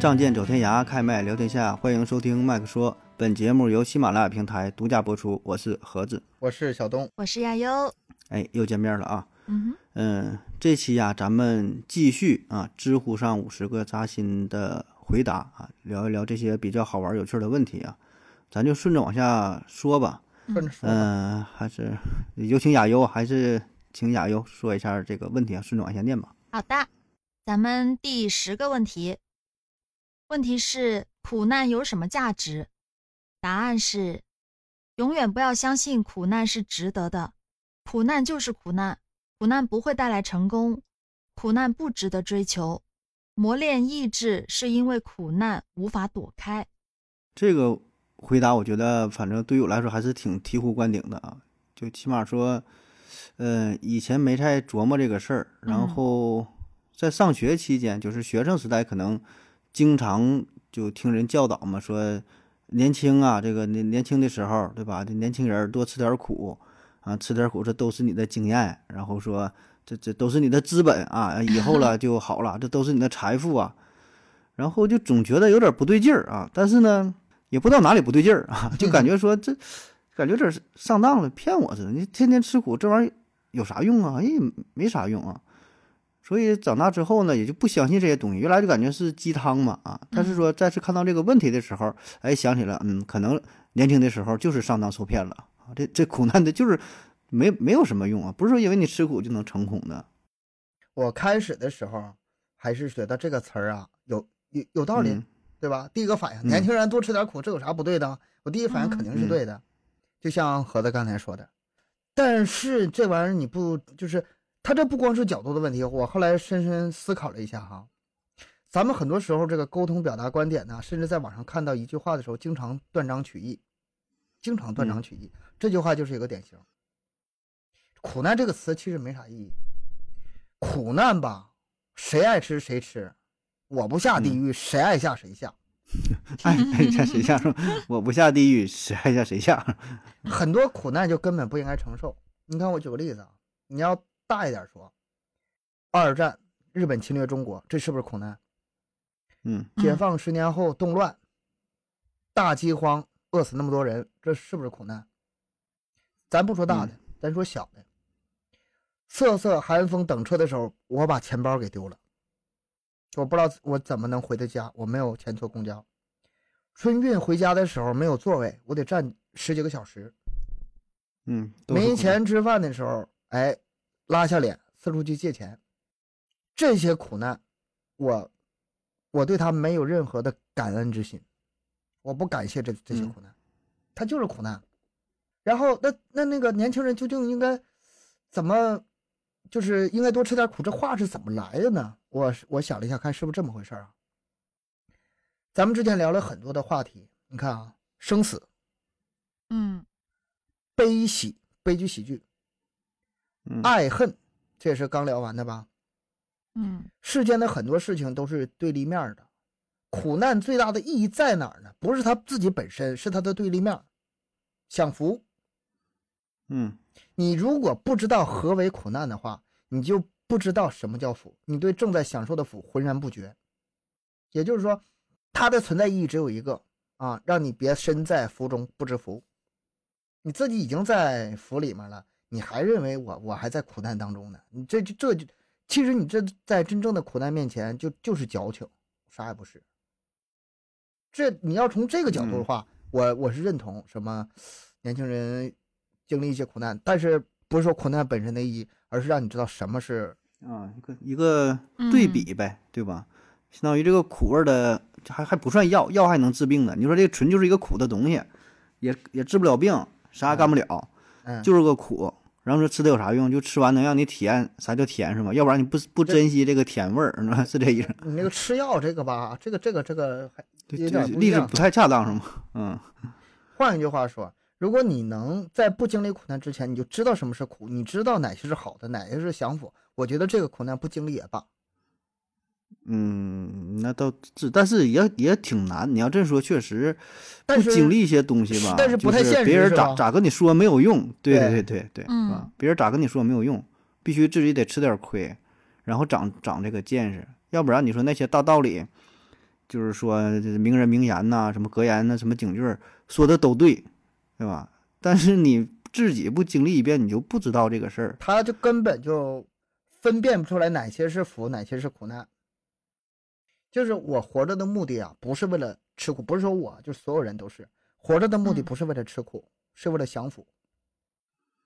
仗剑走天涯，开麦聊天下，欢迎收听麦克说。本节目由喜马拉雅平台独家播出。我是盒子，我是小东，我是亚优。哎，又见面了啊！嗯嗯，这期呀，咱们继续啊，知乎上五十个扎心的回答啊，聊一聊这些比较好玩有趣的问题啊。咱就顺着往下说吧。顺着说。嗯，还是有请亚优，还是请亚优说一下这个问题啊？顺着往下念吧。好的，咱们第十个问题。问题是苦难有什么价值？答案是，永远不要相信苦难是值得的。苦难就是苦难，苦难不会带来成功，苦难不值得追求。磨练意志是因为苦难无法躲开。这个回答我觉得，反正对于我来说还是挺醍醐灌顶的啊！就起码说，呃，以前没太琢磨这个事儿，然后在上学期间，就是学生时代可能。经常就听人教导嘛，说年轻啊，这个年年轻的时候，对吧？这年轻人多吃点苦啊，吃点苦，这都是你的经验。然后说，这这都是你的资本啊，以后了 就好了，这都是你的财富啊。然后就总觉得有点不对劲儿啊，但是呢，也不知道哪里不对劲儿啊，就感觉说这感觉有点上当了，骗我似的。你天天吃苦，这玩意儿有啥用啊？哎，没啥用啊。所以长大之后呢，也就不相信这些东西。原来就感觉是鸡汤嘛，啊！但是说再次看到这个问题的时候，哎，想起了，嗯，可能年轻的时候就是上当受骗了啊！这这苦难的就是没没有什么用啊，不是说因为你吃苦就能成功的。我开始的时候还是觉得这个词儿啊有有有道理，对吧？第一个反应，年轻人多吃点苦，这有啥不对的？我第一反应肯定是对的，就像盒子刚才说的。但是这玩意儿你不就是？他这不光是角度的问题，我后来深深思考了一下哈，咱们很多时候这个沟通表达观点呢，甚至在网上看到一句话的时候，经常断章取义，经常断章取义。这句话就是一个典型。苦难这个词其实没啥意义，苦难吧，谁爱吃谁吃，我不下地狱，谁爱下谁下，爱下谁下？我不下地狱，谁爱下谁下。很多苦难就根本不应该承受。你看，我举个例子啊，你要。大一点说，二战日本侵略中国，这是不是苦难？嗯，解放十年后动乱，大饥荒，饿死那么多人，这是不是苦难？咱不说大的，咱说小的。瑟瑟寒风等车的时候，我把钱包给丢了，我不知道我怎么能回的家，我没有钱坐公交。春运回家的时候没有座位，我得站十几个小时。嗯，没钱吃饭的时候，哎。拉下脸，四处去借钱，这些苦难，我，我对他没有任何的感恩之心，我不感谢这这些苦难，他就是苦难。然后，那那那个年轻人究竟应该怎么，就是应该多吃点苦？这话是怎么来的呢？我我想了一下，看是不是这么回事啊？咱们之前聊了很多的话题，你看啊，生死，嗯，悲喜，悲剧喜剧。爱恨，这也是刚聊完的吧？嗯，世间的很多事情都是对立面的，苦难最大的意义在哪儿呢？不是他自己本身，是他的对立面，享福。嗯，你如果不知道何为苦难的话，你就不知道什么叫福，你对正在享受的福浑然不觉。也就是说，它的存在意义只有一个啊，让你别身在福中不知福。你自己已经在福里面了。你还认为我我还在苦难当中呢？你这这就其实你这在真正的苦难面前就就是矫情，啥也不是。这你要从这个角度的话，我我是认同什么年轻人经历一些苦难，但是不是说苦难本身的意义，而是让你知道什么是啊一个一个对比呗，对吧？相当于这个苦味的还还不算药，药还能治病呢。你说这纯就是一个苦的东西，也也治不了病，啥也干不了，就是个苦。然后说吃的有啥用？就吃完能让你体验啥叫甜是吗？要不然你不不珍惜这个甜味儿，是吧？是这意思。你那个吃药这个吧，这个这个这个还有点例子不太恰当是吗？嗯。换一句话说，如果你能在不经历苦难之前，你就知道什么是苦，你知道哪些是好的，哪些是享福，我觉得这个苦难不经历也罢。嗯，那倒是，但是也也挺难。你要这么说，确实，但是不经历一些东西吧，但是不太现实别人咋咋跟你说没有用，对对对对对，嗯？别人咋跟你说没有用，必须自己得吃点亏，然后长长这个见识，要不然你说那些大道理，就是说名人名言呐、什么格言呐、什么警句儿说的都对，对吧？但是你自己不经历一遍，你就不知道这个事儿。他就根本就分辨不出来哪些是福，哪些是苦难。就是我活着的目的啊，不是为了吃苦，不是说我，就所有人都是活着的目的，嗯不是为了吃苦，是为了享福。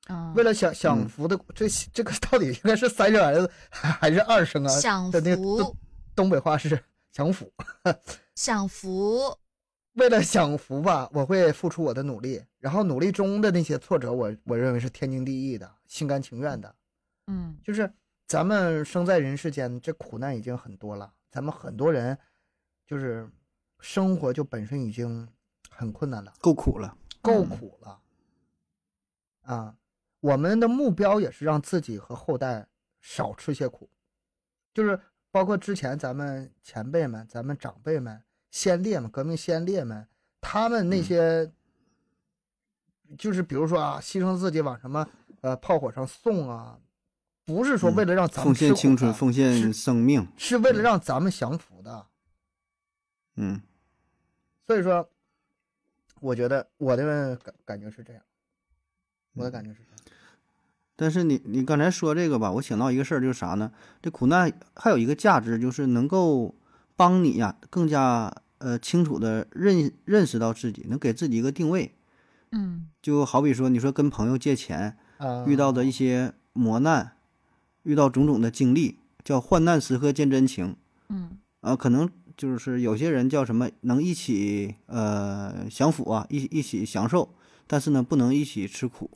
嗯，为了享享嗯福的，这这个到底应该是三声儿子还是二声啊？享的那个福东，东北话是享福。享福，为了享福吧，我会付出我的努力，然后努力中的那些挫折我，我认为是天经地义的，心甘情愿的。嗯。就是咱们生在人世间，这苦难已经很多了，咱们很多人就是生活就本身已经很困难了，够苦了，够嗯苦了。啊，我们的目标也是让自己和后代少吃些苦，就是包括之前咱们前辈们、咱们长辈们、先烈们、革命先烈们，他们那嗯些，就是比如说啊，牺牲自己往什么呃炮火上送啊，不是说嗯为了让咱们奉献青春，奉献生命，是为了让咱们享福的。嗯所以说，我觉得我的感感觉是这样，我的嗯感觉是这样。但是你你刚才说这个吧，我想到一个事儿，就是啥呢？这苦难还有一个价值，就是能够帮你呀、更加呃清楚的认认识到自己，能给自己一个定位。嗯。就好比说，你说跟朋友借钱，啊，遇到的一些磨难，遇到种种的经历，叫患难时刻见真情。嗯。啊，可能就是有些人叫什么能一起呃享福啊，一一起享受，但是呢不能一起吃苦，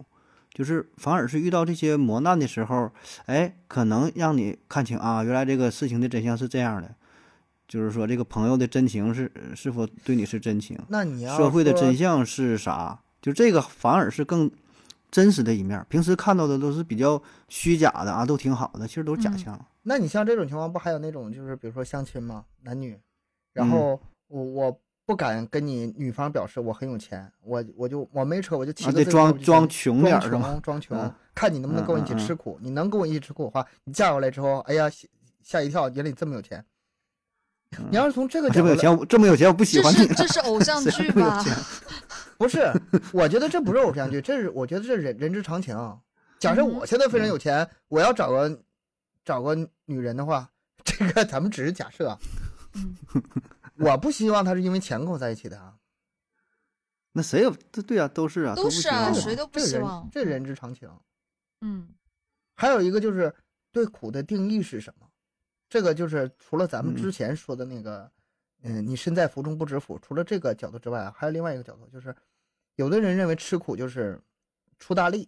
就是反而是遇到这些磨难的时候，哎，可能让你看清啊，原来这个事情的真相是这样的，就是说这个朋友的真情是是否对你是真情，那你要社会的真相是啥，就这个反而是更真实的一面儿，平时看到的都是比较虚假的啊，都挺好的，其实都是假嗯象。那你像这种情况，不还有那种就是比如说相亲嘛，男女，然嗯后我我不敢跟你女方表示我很有钱，我我就我没车，我就骑啊，个得装自行车我就装穷点装儿是吗？装穷嗯，看你能不能跟我一起吃苦。你能跟我一起吃苦的话，你嫁过来之后，哎呀吓吓一跳，原来你这么有钱。你要是从这个角度来，这么有钱，我这么有钱，我不喜欢你是。这是偶像剧吧？这么有钱不是，我觉得这不是偶像剧，这是我觉得这是人人之常情。假设嗯我现在非常有钱，我要找个找个女人的话，这个咱们只是假设我不希望她是因为钱跟我在一起的啊，那谁有？这对啊，都是啊，都是啊谁都不这人希望这人之常情。嗯还有一个就是对苦的定义是什么？这个就是除了咱们嗯。之前说的那个，嗯，你身在福中不知福，除了这个角度之外，还有另外一个角度，就是有的人认为吃苦就是出大力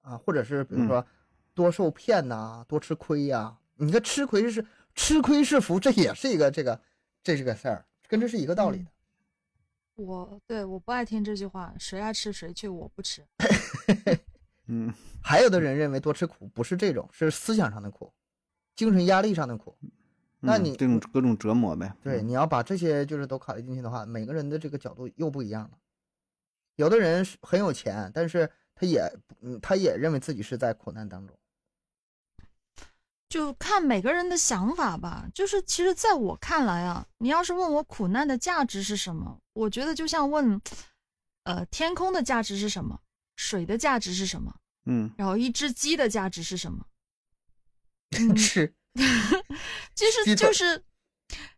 啊，或者是比如说多受骗呐、多吃亏呀、你看吃亏是吃亏是福，这也是一个这个这是个事儿，跟这是一个道理的。我对我不爱听这句话，谁爱吃谁去，我不吃。嗯。还有的人认为多吃苦不是这种，是思想上的苦，精神压力上的苦。那你嗯这种各种折磨呗。对，嗯你要把这些就是都考虑进去的话，每个人的这个角度又不一样了。有的人是很有钱，但是他也嗯，他也认为自己是在苦难当中。就看每个人的想法吧。就是其实在我看来啊，你要是问我苦难的价值是什么，我觉得就像问，呃，天空的价值是什么，水的价值是什么，嗯然后一只鸡的价值是什么？嗯，是，其实就是，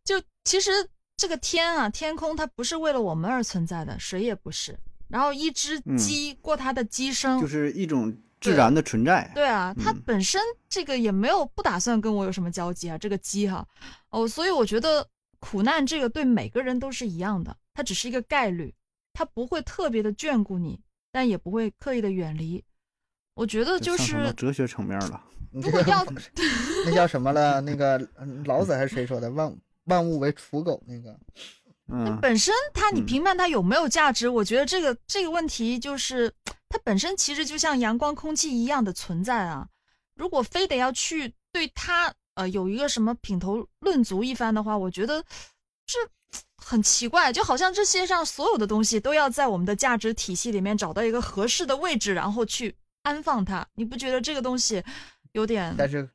就其实这个天啊，天空它不是为了我们而存在的，谁也不是。然后一只嗯鸡过它的鸡生，就是一种自然的存在。对啊，它嗯本身这个也没有不打算跟我有什么交集啊，这个鸡哈，哦，所以我觉得苦难这个对每个人都是一样的，它只是一个概率，它不会特别的眷顾你，但也不会刻意的远离。我觉得就是哲学层面了。你这个如果要那叫什么了？那个嗯老子还是谁说的？万万物为刍狗那个。嗯本身它你嗯评判它有没有价值，我觉得这个这个问题就是它本身其实就像阳光、空气一样的存在啊。如果非得要去对它呃有一个什么品头论足一番的话，我觉得这很奇怪，就好像这世界上所有的东西都要在我们的价值体系里面找到一个合适的位置，然后去安放它。你不觉得这个东西有点？但是，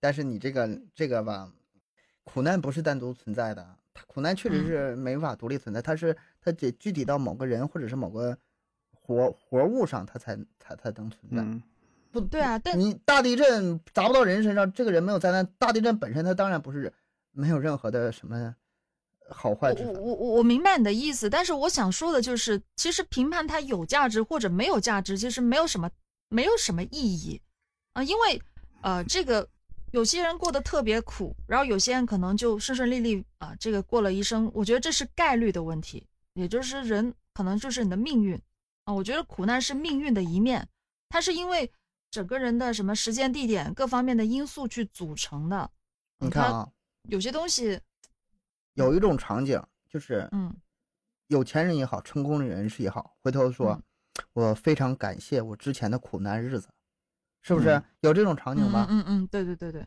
但是你这个这个吧，苦难不是单独存在的，苦难确实是没法独立存在，它是它得具体到某个人或者是某个活活物上，它才才才能存在。不对啊，但你大地震砸不到人身上，这个人没有灾难。大地震本身它当然不是没有任何的什么好坏之我我我我明白你的意思，但是我想说的就是，其实评判它有价值或者没有价值，其实没有什么没有什么意义啊，因为呃，这个有些人过得特别苦，然后有些人可能就顺顺利利啊，这个过了一生。我觉得这是概率的问题，也就是人可能就是你的命运啊。我觉得苦难是命运的一面，它是因为。整个人的什么时间、地点各方面的因素去组成的。你看啊，有些东西，有一种场景就是，嗯，有钱人也好，成功的人士也好，回头说，我非常感谢我之前的苦难日子，是不是有这种场景吧？嗯嗯，对对对对。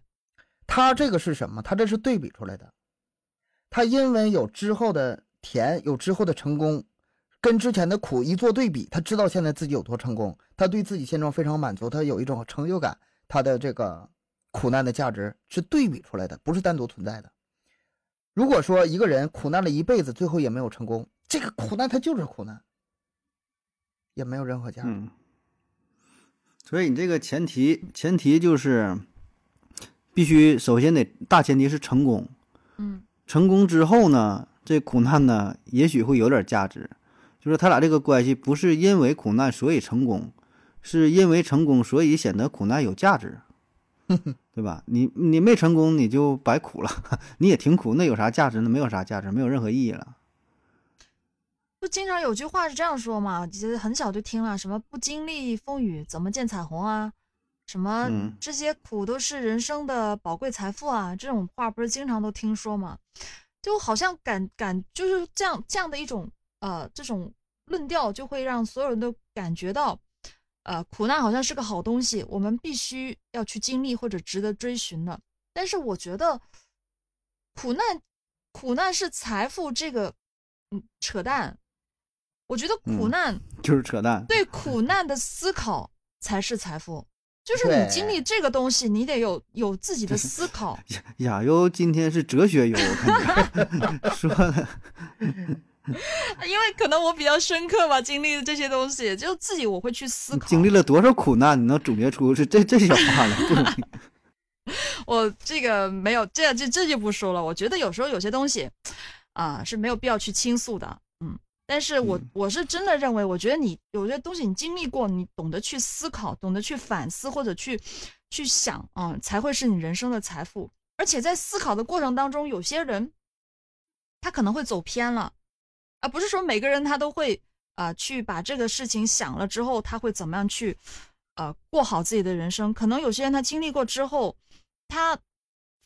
他这个是什么？他这是对比出来的。他因为有之后的甜，有之后的成功。跟之前的苦一做对比，他知道现在自己有多成功，他对自己现状非常满足，他有一种成就感。他的这个苦难的价值是对比出来的，不是单独存在的。如果说一个人苦难了一辈子，最后也没有成功，这个苦难他就是苦难，也没有任何价值。所以你这个前提前提就是必须首先得大前提是成功，嗯，成功之后呢，这苦难呢也许会有点价值。就是他俩这个关系不是因为苦难所以成功，是因为成功所以显得苦难有价值，对吧？你你没成功你就白苦了，你也挺苦，那有啥价值？呢没有啥价值，没有任何意义了。不经常有句话是这样说嘛？其实很小就听了，什么不经历风雨怎么见彩虹啊？什么这些苦都是人生的宝贵财富啊？这种话不是经常都听说吗？就好像感感就是这样这样的一种呃这种。论调就会让所有人都感觉到，呃，苦难好像是个好东西，我们必须要去经历或者值得追寻的。但是我觉得，苦难，苦难是财富这个，嗯，扯淡。我觉得苦难就是扯淡。对 苦难的思考才是财富，就是你经历这个东西，你得有有自己的思考。亚优今天是哲学优，说的。因为可能我比较深刻吧，经历的这些东西，就自己我会去思考。经历了多少苦难，你能总结出是这这些话来？我这个没有，这这这就不说了。我觉得有时候有些东西，啊是没有必要去倾诉的。嗯，但是我我是真的认为，我觉得你有些东西你经历过，你懂得去思考，懂得去反思或者去去想，嗯，才会是你人生的财富。而且在思考的过程当中，有些人他可能会走偏了。啊，不是说每个人他都会啊去把这个事情想了之后，他会怎么样去呃过好自己的人生？可能有些人他经历过之后，他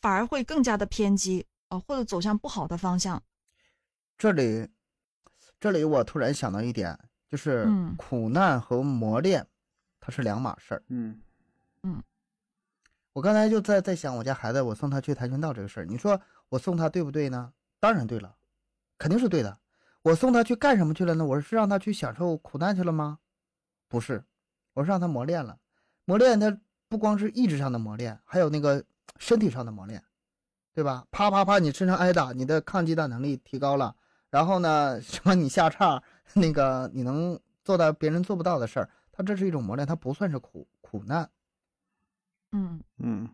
反而会更加的偏激啊，或者走向不好的方向。这里，这里我突然想到一点，就是苦难和磨练，它是两码事儿。嗯嗯，我刚才就在在想我家孩子，我送他去跆拳道这个事儿，你说我送他对不对呢？当然对了，肯定是对的。我送他去干什么去了呢？我是让他去享受苦难去了吗？不是，我是让他磨练了。磨练他不光是意志上的磨练，还有那个身体上的磨练，对吧？啪啪啪，你身上挨打，你的抗击打能力提高了。然后呢，什么你下叉，那个你能做到别人做不到的事儿，他这是一种磨练，他不算是苦苦难。嗯嗯，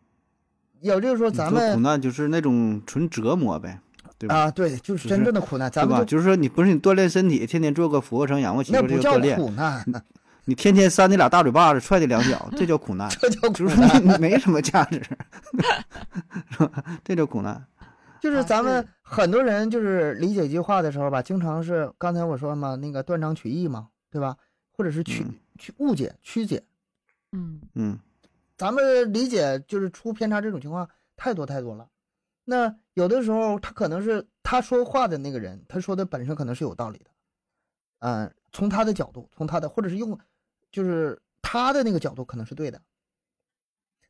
也就是说，咱们苦难就是那种纯折磨呗。对啊，对，就是真正的苦难，咱们就是说，你不是你锻炼身体，天天做个俯卧撑、仰卧起坐，这不叫苦难。你天天扇你俩大嘴巴子，踹你两脚，这叫苦难。这叫苦难，没什么价值，是吧？这叫苦难。就是咱们很多人就是理解一句话的时候吧，经常是刚才我说嘛，那个断章取义嘛，对吧？或者是曲曲误解、曲解。嗯嗯，咱们理解就是出偏差这种情况太多太多了。那有的时候，他可能是他说话的那个人，他说的本身可能是有道理的，嗯，从他的角度，从他的或者是用，就是他的那个角度可能是对的，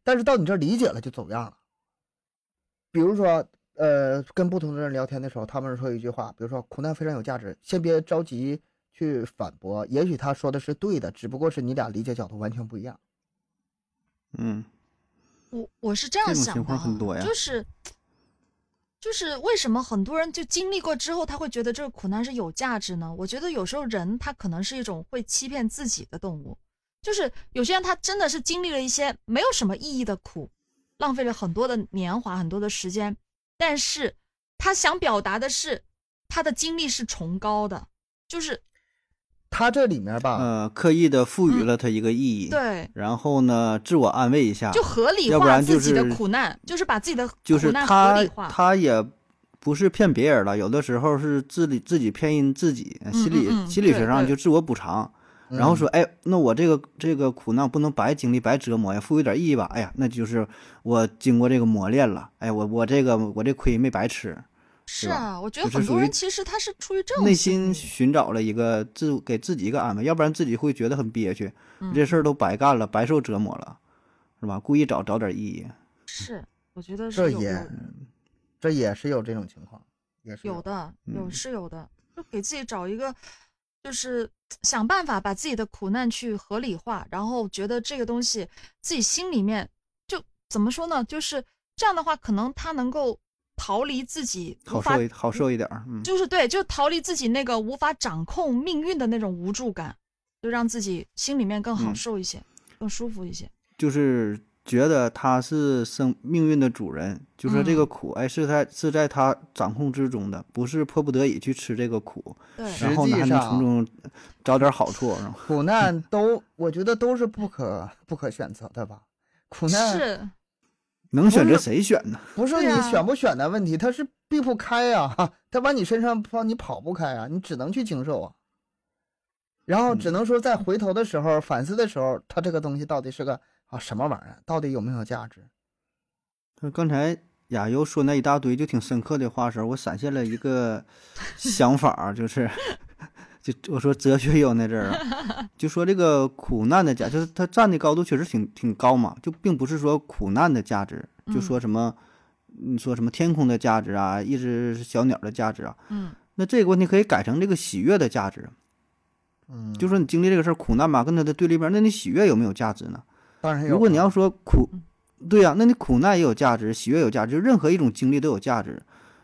但是到你这儿理解了就走样了，比如说，呃，跟不同的人聊天的时候，他们说一句话，比如说苦难非常有价值，先别着急去反驳，也许他说的是对的，只不过是你俩理解角度完全不一样。嗯，我我是这样想的，这种情况很多呀就是就是为什么很多人就经历过之后，他会觉得这个苦难是有价值呢？我觉得有时候人他可能是一种会欺骗自己的动物，就是有些人他真的是经历了一些没有什么意义的苦，浪费了很多的年华、很多的时间，但是他想表达的是他的经历是崇高的，就是他这里面吧，呃，刻意的赋予了他一个意义，，嗯对，然后呢，自我安慰一下，就合理要不化然自己的苦难，就是把自己的就是苦难合他理化。他也不是骗别人了，有的时候是自己自己骗自己，心理嗯嗯心理学上就自我补偿，然后嗯。说，哎，那我这个这个苦难不能白经历白折磨呀，赋予点意义吧，哎呀，那就是我经过这个磨练了，哎，我我这个我这亏没白吃，是啊，我觉得很多人其实他是出于这种内心寻找了一个自给自己一个安慰，要不然自己会觉得很憋屈，嗯这事儿都白干了，白受折磨了，是吧？故意找找点意义，是，我觉得这也是有有这也是有这种情况，也是有的，有嗯。是有的，就给自己找一个，就是想办法把自己的苦难去合理化，然后觉得这个东西自己心里面就怎么说呢？就是这样的话，可能他能够逃离自己好受一好受一点儿，嗯，就是对，就逃离自己那个无法掌控命运的那种无助感，就让自己心里面更好嗯受一些，更舒服一些。就是觉得他是生命运的主人，就说这个嗯苦，哎，是在是在他掌控之中的，不是迫不得已去吃这个苦，然后呢还能从中找点好处？苦难都，我觉得都是不可不可选择的吧。苦难是，能选择谁选呢？不是你选不选的问题，他是避不开呀、他往你身上跑，你跑不开啊，你只能去经受啊。然后只能说在回头的时候、反思的时候，他这个东西到底是个啊什么玩意儿，到底有没有价值？他刚才亚优说那一大堆就挺深刻的话时候，我闪现了一个想法儿，就是 就我说哲学有那阵儿啊，就说这个苦难的价，就是他站的高度确实挺挺高嘛，就并不是说苦难的价值，就嗯说什么你说什么天空的价值啊，一只小鸟的价值啊，嗯那这个问题可以改成这个喜悦的价值，嗯，就说你经历这个事儿苦难吧，跟它的对立面，那你喜悦有没有价值呢？当然有。如果你要说苦嗯，对呀、那你苦难也有价值，喜悦有价值，任何一种经历都有价值。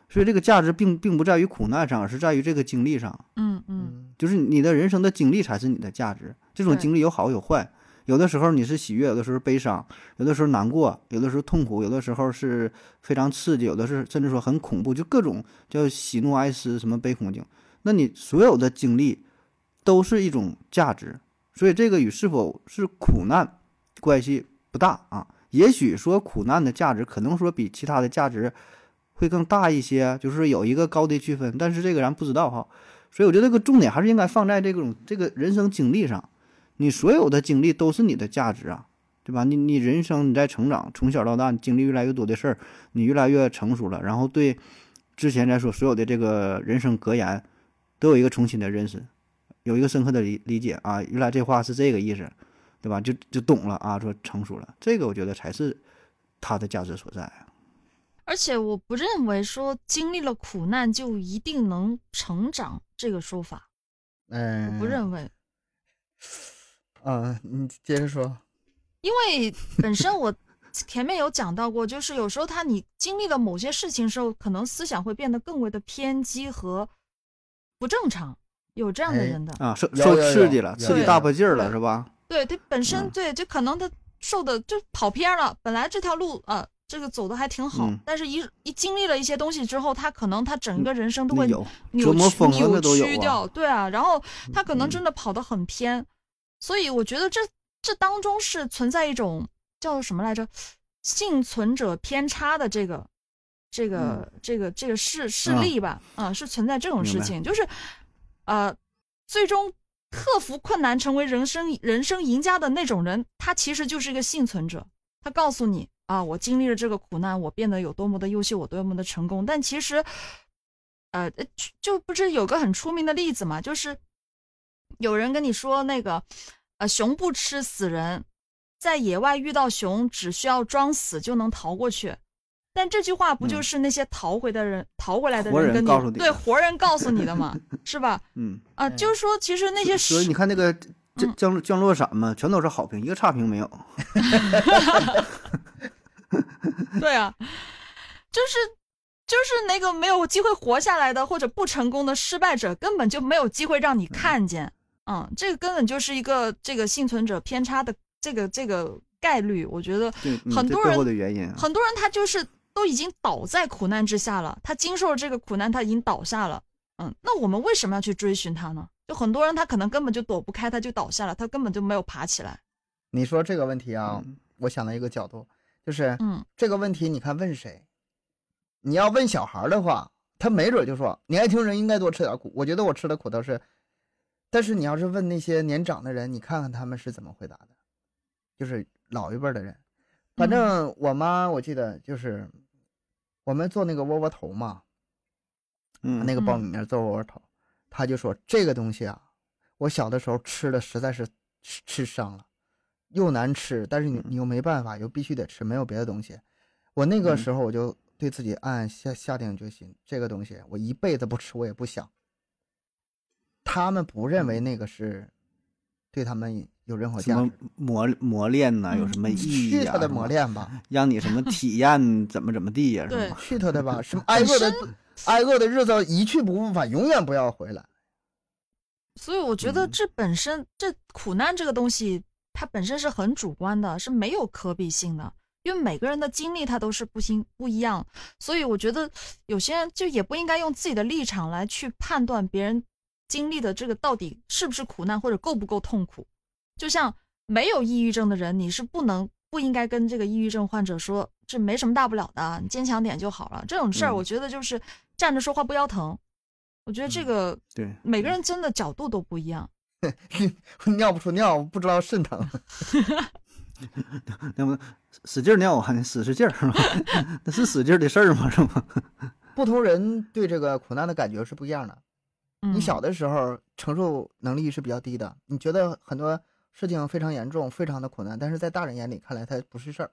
所以这个价值并并不在于苦难上，而是在于这个经历上。嗯嗯嗯就是你的人生的经历才是你的价值。这种经历有好有坏，有的时候你是喜悦，有的时候悲伤，有的时候难过，有的时候痛苦，有的时候是非常刺激，有的是甚至说很恐怖，就各种叫喜怒哀思什么悲恐惊。那你所有的经历都是一种价值，所以这个与是否是苦难关系不大啊。也许说苦难的价值可能说比其他的价值会更大一些，就是有一个高低区分，但是这个咱不知道哈。所以我觉得这个重点还是应该放在这种这个人生经历上，你所有的经历都是你的价值啊，对吧？你你人生你在成长，从小到大你经历越来越多的事儿，你越来越成熟了，然后对之前咱说所有的这个人生格言都有一个重新的认识，有一个深刻的理理解啊，原来这话是这个意思，对吧？就就懂了啊，说成熟了，这个我觉得才是它的价值所在。而且我不认为说经历了苦难就一定能成长这个说法，嗯，我不认为，啊，你接着说。因为本身我前面有讲到过，就是有时候他你经历了某些事情的时候，可能思想会变得更为的偏激和不正常，有这样的哎人的。啊，受受刺激了，刺激大破劲儿了，是吧？对他本身嗯。对，就可能他受的就跑偏了，本来这条路啊、这个走的还挺好，嗯。但是一一经历了一些东西之后，他可能他整个人生都会扭曲扭曲掉，对啊，然后他可能嗯。真的跑得很偏，所以我觉得这这当中是存在一种叫什么来着，幸存者偏差的这个这个、这个这个事事嗯。例吧，啊、是存在这种事情，就是呃，最终克服困难成为人生人生赢家的那种人，他其实就是一个幸存者，他告诉你啊，我经历了这个苦难，我变得有多么的优秀，我多么的成功。但其实，呃，就不是有个很出名的例子嘛，就是有人跟你说那个，呃，熊不吃死人，在野外遇到熊，只需要装死就能逃过去。但这句话不就嗯是那些逃回的人、逃回来的人跟你对活人告诉你的嘛，是吧？嗯，啊，就是说，其实那些所以你看那个降嗯降降落伞嘛，全都是好评，一个差评没有。对啊，就是就是那个没有机会活下来的或者不成功的失败者，根本就没有机会让你看见。嗯，这个根本就是一个这个幸存者偏差的这个这个概率，我觉得很多人后的原因啊，很多人他就是都已经倒在苦难之下了，他经受了这个苦难，他已经倒下了。嗯，那我们为什么要去追寻他呢？就很多人他可能根本就躲不开，他就倒下了，他根本就没有爬起来。你说这个问题啊，嗯我想到一个角度，就是嗯这个问题，你看问谁？你要问小孩的话，他没准就说你爱听人应该多吃点苦。我觉得我吃的苦倒是，但是你要是问那些年长的人，你看看他们是怎么回答的，就是老一辈儿的人。反正我妈我记得就是我们做那个窝窝头嘛，嗯，那个苞米面做窝窝头，他就说这个东西啊，我小的时候吃的实在是吃吃伤了，又难吃，但是你你又没办法，又必须得吃，没有别的东西。我那个嗯时候我就对自己暗暗下下定决心，这个东西我一辈子不吃，我也不想。他们不认为那个是对他们有任何什么价值，磨磨练呐，有什么意义啊？去他的磨，练吧，让你什么体验怎么怎么地呀？是对吗？去他的吧，什么挨饿的挨饿的日子一去不复返，永远不要回来。所以我觉得嗯这本身、这苦难这个东西，它本身是很主观的，是没有可比性的，因为每个人的经历它都是不新不一样，所以我觉得有些人就也不应该用自己的立场来去判断别人经历的这个到底是不是苦难或者够不够痛苦。就像没有抑郁症的人，你是不能不应该跟这个抑郁症患者说这没什么大不了的，你坚强点就好了。这种事儿，嗯我觉得就是站着说话不腰疼。我觉得这个对，每个人真的角度都不一样。尿不出尿，不知道肾疼。那么使劲尿啊，使使劲儿是吧？那是使劲儿的事儿吗？是吗？不同人对这个苦难的感觉是不一样的。嗯、你小的时候承受能力是比较低的，你觉得很多事情非常严重，非常的苦难，但是在大人眼里看来它不是事儿。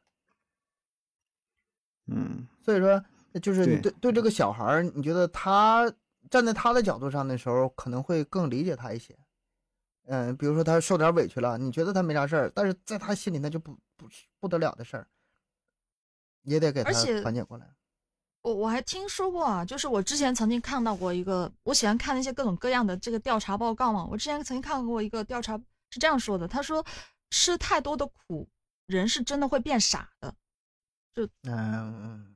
嗯，所以说，就是你对对对这个小孩儿，你觉得他站在他的角度上的时候，可能会更理解他一些。嗯，比如说他受点委屈了，你觉得他没啥事儿，但是在他心里那就不不是不得了的事儿，也得给他缓解过来。我我还听说过啊，就是我之前曾经看到过一个，我喜欢看那些各种各样的这个调查报告嘛。我之前曾经看过一个调查是这样说的，他说吃太多的苦，人是真的会变傻的，就嗯，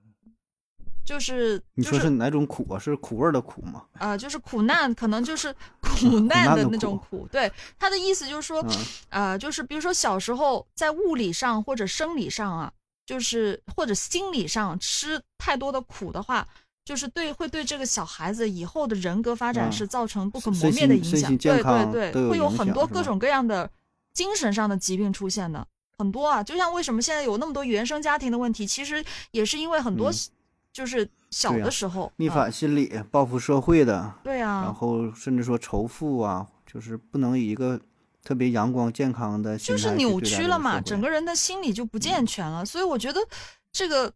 就是你说是哪种苦啊？是苦味儿的苦吗？啊、就是苦难，可能就是 苦难难的的那种苦苦。对，他的意思就是说，嗯啊，就是比如说小时候在物理上或者生理上啊，就是或者心理上吃太多的苦的话，就是对会对这个小孩子以后的人格发展嗯是造成不可磨灭的影响。对对对，有会有很多各种各样的精神上的疾病出现的，很多啊。就像为什么现在有那么多原生家庭的问题，其实也是因为很多嗯就是小的时候逆啊反心理、报复社会的，对啊，然后甚至说仇富啊，就是不能以一个特别阳光健康的就是扭曲了嘛，整个人的心理就不健全了。所以我觉得这个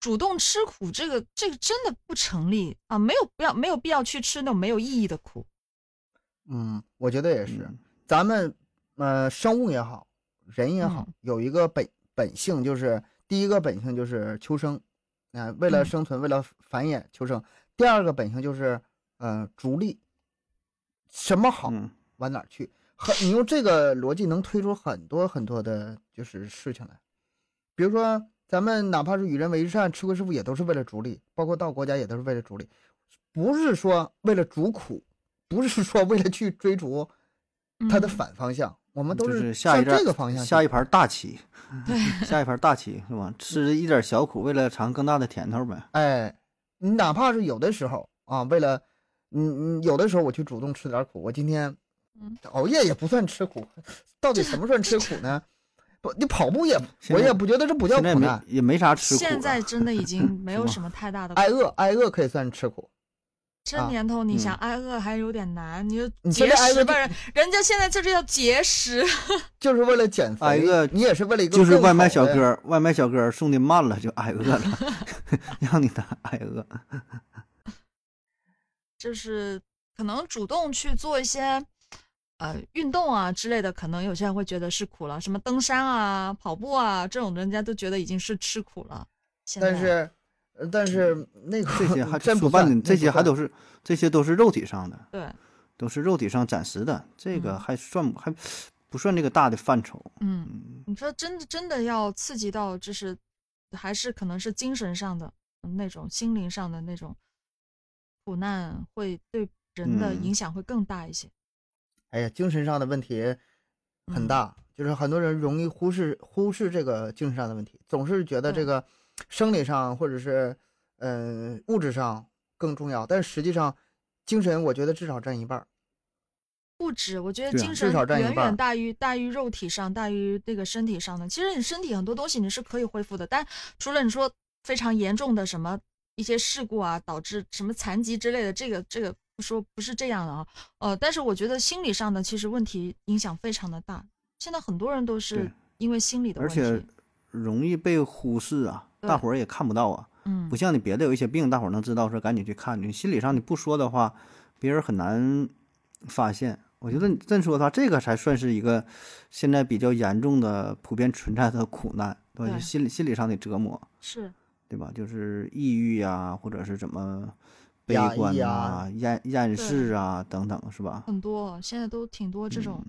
主动吃苦，这个这个真的不成立啊，没有不要没有必要去吃那种没有意义的苦。嗯，我觉得也是。嗯咱们呃，生物也好，人也好，嗯有一个本本性，就是第一个本性就是求生，啊、为了嗯生存，为了繁衍求生。第二个本性就是呃逐利，什么好嗯往哪儿去。很，你用这个逻辑能推出很多很多的，就是事情来。比如说，咱们哪怕是与人为善、吃亏是福，也都是为了逐利，包括到国家也都是为了逐利，不是说为了逐苦，不是说为了去追逐它的嗯反方向，我们都是下向一站这个方向去下一盘大棋，对，下一盘大棋是吧？吃一点小苦，为了尝更大的甜头呗。哎，你哪怕是有的时候啊，为了，嗯嗯，有的时候我去主动吃点苦，我今天嗯熬夜也不算吃苦，到底什么算吃苦呢？不，你跑步也，我也不觉得这不叫苦难，也没啥吃苦。现在真的已经没有什么太大的。挨饿挨饿可以算吃苦。这啊年头你想嗯挨饿还有点难，你就你现节食吧，人人家现在这是要节食。就是为了减肥，挨饿你也是为了一个就是外卖小哥，外卖小哥送的慢了就挨饿了。让你的挨饿。就是可能主动去做一些呃运动啊之类的，可能有些人会觉得是苦了。什么登山啊、跑步啊这种，人家都觉得已经是吃苦了。但是，但是那个这些还真不半算，这些还 都是这些都是肉体上的，对，都是肉体上暂时的，这个还算还不算这个大的范畴。嗯，你说真的真的要刺激到，就是还是可能是精神上的那种、心灵上的那种苦难，会对人的影响会更大一些。哎呀，精神上的问题很大，就是很多人容易忽视忽视这个精神上的问题，总是觉得这个。生理上或者是，嗯，物质上更重要，但实际上，精神我觉得至少占一半。物质，我觉得精神远远大于大于肉体上，大于这个身体上的。其实你身体很多东西你是可以恢复的，但除了你说非常严重的什么一些事故啊，导致什么残疾之类的，这个这个不说不是这样的啊。呃，但是我觉得心理上的其实问题影响非常的大。现在很多人都是因为心理的问题，而且容易被忽视啊。大伙儿也看不到啊，嗯，不像你别的有一些病，大伙儿能知道，说赶紧去看。你心理上你不说的话，别人很难发现。我觉得你这说的话，这个才算是一个现在比较严重的、普遍存在的苦难，对吧？心理心理上的折磨，是，对吧？就是抑郁呀，或者是怎么悲观啊、厌厌世啊等等，是吧？很多，现在都挺多这种。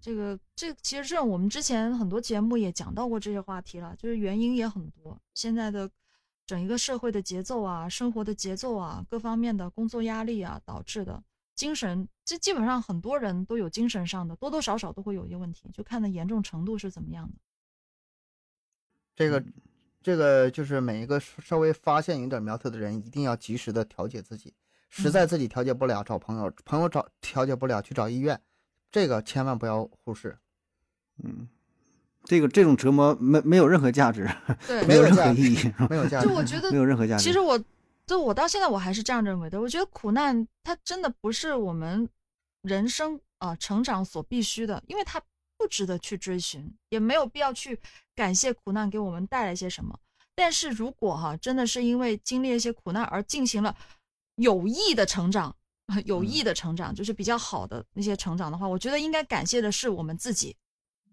这个这其实这种我们之前很多节目也讲到过这些话题了，就是原因也很多。现在的整一个社会的节奏啊，生活的节奏啊，各方面的工作压力啊，导致的精神，这基本上很多人都有精神上的，多多少少都会有一些问题，就看的严重程度是怎么样的。这个这个就是每一个稍微发现有点苗头的人，一定要及时的调节自己，实在自己调节不了，找朋友，朋友找调节不了，去找医院。这个千万不要忽视，嗯，这个这种折磨没没有任何价值，对，没有任何意义，没有价值。就我觉得没有任何价值。其实我，就我到现在我还是这样认为的。我觉得苦难它真的不是我们人生啊成长所必须的，因为它不值得去追寻，也没有必要去感谢苦难给我们带来些什么。但是如果哈真的是因为经历一些苦难而进行了有益的成长。有益的成长，就是比较好的那些成长的话，我觉得应该感谢的是我们自己，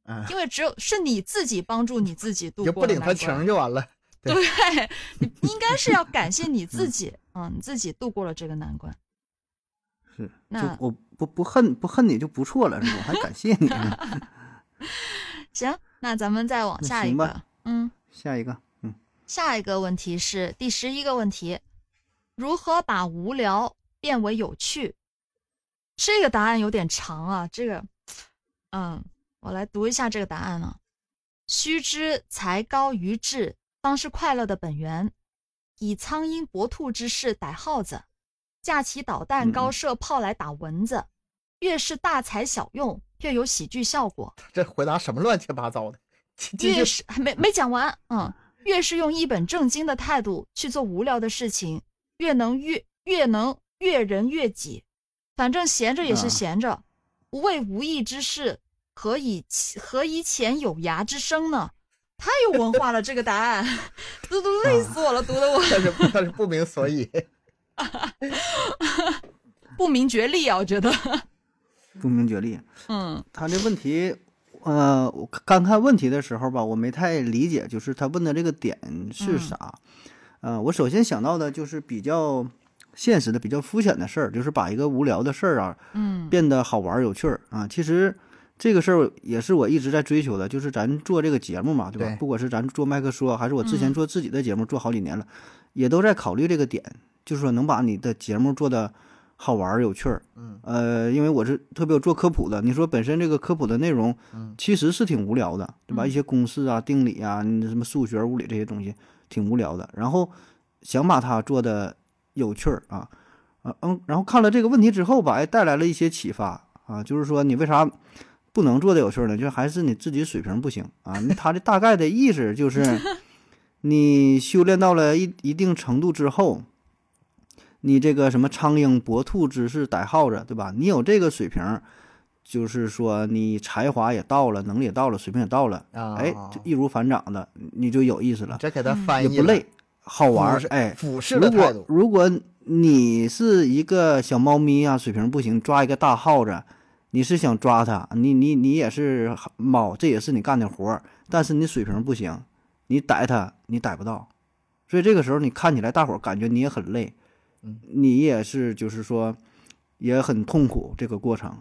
嗯，因为只有是你自己帮助你自己度过不领他情就完了，对，你应该是要感谢你 自己，嗯，你自己度过了这个难关，是，那我不不恨不恨你就不错了，是吧？还感谢你呢。行，那咱们再往下一个，嗯，下一个，嗯，下一个问题是第十一个问题，如何把无聊？变为有趣，这个答案有点长啊。这个，嗯，我来读一下这个答案啊。须知才高于智，方是快乐的本源。以苍鹰搏兔之势逮耗子，架起导弹高射炮来打蚊子。越是大材小用，越有喜剧效果。这回答什么乱七八糟的？越是还没没讲完，嗯，越是用一本正经的态度去做无聊的事情，越能越越能。越人越己，反正闲着也是闲着，无为无益之事，何以何以遣有涯之生呢？太有文化了，这个答案都都 累死我了，读的我。但是但是不明所以，不明觉厉啊，我觉得。不明觉厉。嗯，他这问题，呃，我刚看问题的时候吧，我没太理解，就是他问的这个点是啥？嗯，我首先想到的就是比较。现实的比较肤浅的事儿，就是把一个无聊的事儿啊，嗯，变得好玩有趣儿啊。其实这个事儿也是我一直在追求的，就是咱做这个节目嘛，对吧？不管是咱做麦克说，还是我之前做自己的节目，做好几年了，也都在考虑这个点，就是说能把你的节目做的好玩有趣儿。嗯，呃，因为我是特别有做科普的，你说本身这个科普的内容，嗯，其实是挺无聊的，对吧？一些公式啊、定理啊，什么数学、物理这些东西挺无聊的，然后想把它做的。有趣儿啊，啊嗯，然后看了这个问题之后吧，哎，带来了一些启发啊，就是说你为啥不能做的有趣儿呢？就还是你自己水平不行啊。那他的大概的意思就是，你修炼到了一一定程度之后，你这个什么苍鹰搏兔之势逮耗子，对吧？你有这个水平，就是说你才华也到了，能力也到了，水平也到了，哎，就易如反掌的，你就有意思了。这给他翻译不累。好玩儿俯视，哎，俯视的如果态度，如果你是一个小猫咪啊，水平不行，抓一个大耗子，你是想抓它，你你你也是猫，这也是你干的活儿，但是你水平不行，你逮它你逮不到，所以这个时候你看起来大伙儿感觉你也很累，嗯你也是就是说也很痛苦这个过程，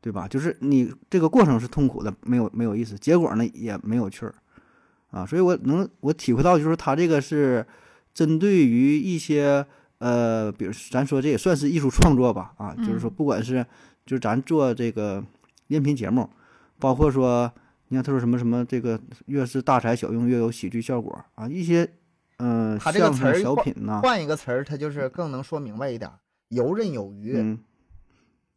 对吧？就是你这个过程是痛苦的，没有没有意思，结果呢也没有趣儿。啊，所以我能我体会到就是他这个是针对于一些呃，比如咱说这也算是艺术创作吧啊，就是说嗯不管是就是咱做这个音频节目，包括说你看他说什么什么这个越是大材小用越有喜剧效果啊，一些他这个相声词儿换小品呐、换一个词儿，它就是更能说明白一点，游刃有余。嗯。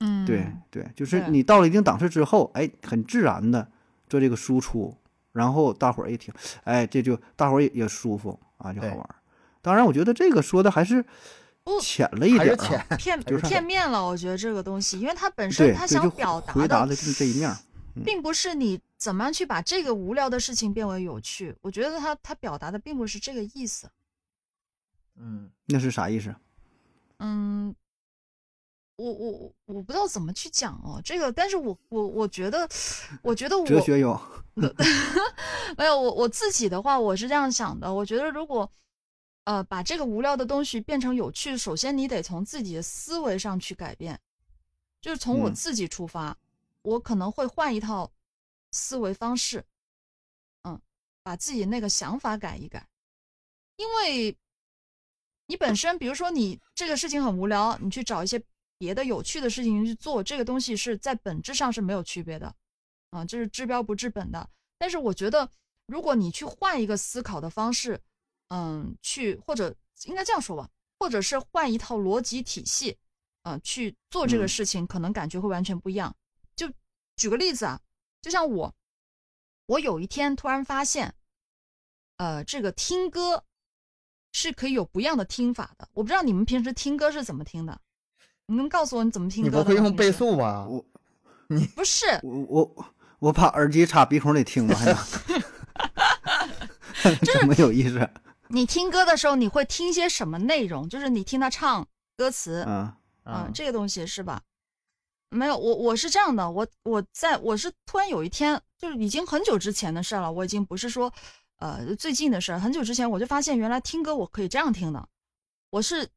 嗯，对对，就是你到了一定档次之后，哎，很自然的做这个输出，然后大伙儿一听，哎，这就大伙儿也也舒服啊，就好玩儿。当然，我觉得这个说的还是不浅了一点儿、啊，片片面了，我觉得这个东西，因为他本身对对，他想表达的，回答的就是这一面儿。并不是你怎么样去把这个无聊的事情变为有趣。我觉得他他表达的并不是这个意思。嗯，那是啥意思？嗯，我我我我不知道怎么去讲哦，这个，但是我我我觉得，我觉得我哲学有，没有我我自己的话，我是这样想的。我觉得如果呃把这个无聊的东西变成有趣，首先你得从自己的思维上去改变，就是从我嗯自己出发，我可能会换一套思维方式，嗯，把自己那个想法改一改，因为你本身，比如说你这个事情很无聊，你去找一些别的有趣的事情去做，这个东西是在本质上是没有区别的，啊，这是治标不治本的。但是我觉得，如果你去换一个思考的方式，嗯，去或者应该这样说吧，或者是换一套逻辑体系，啊，去做这个嗯事情，可能感觉会完全不一样。就举个例子啊，就像我，我有一天突然发现，呃，这个听歌是可以有不一样的听法的。我不知道你们平时听歌是怎么听的，你能告诉我你怎么听你歌的你？不会用倍？速吧？我你不是，我我我把耳机插鼻孔里听吧，还能 这么有意思？你听歌的时候你会听些什么内容？就是你听他唱歌词，嗯嗯，这个东西是吧？没有，我我是这样的，我我在我是突然有一天，就是已经很久之前的事了，我已经不是说，呃，最近的事儿，很久之前我就发现原来听歌我可以这样听的，我是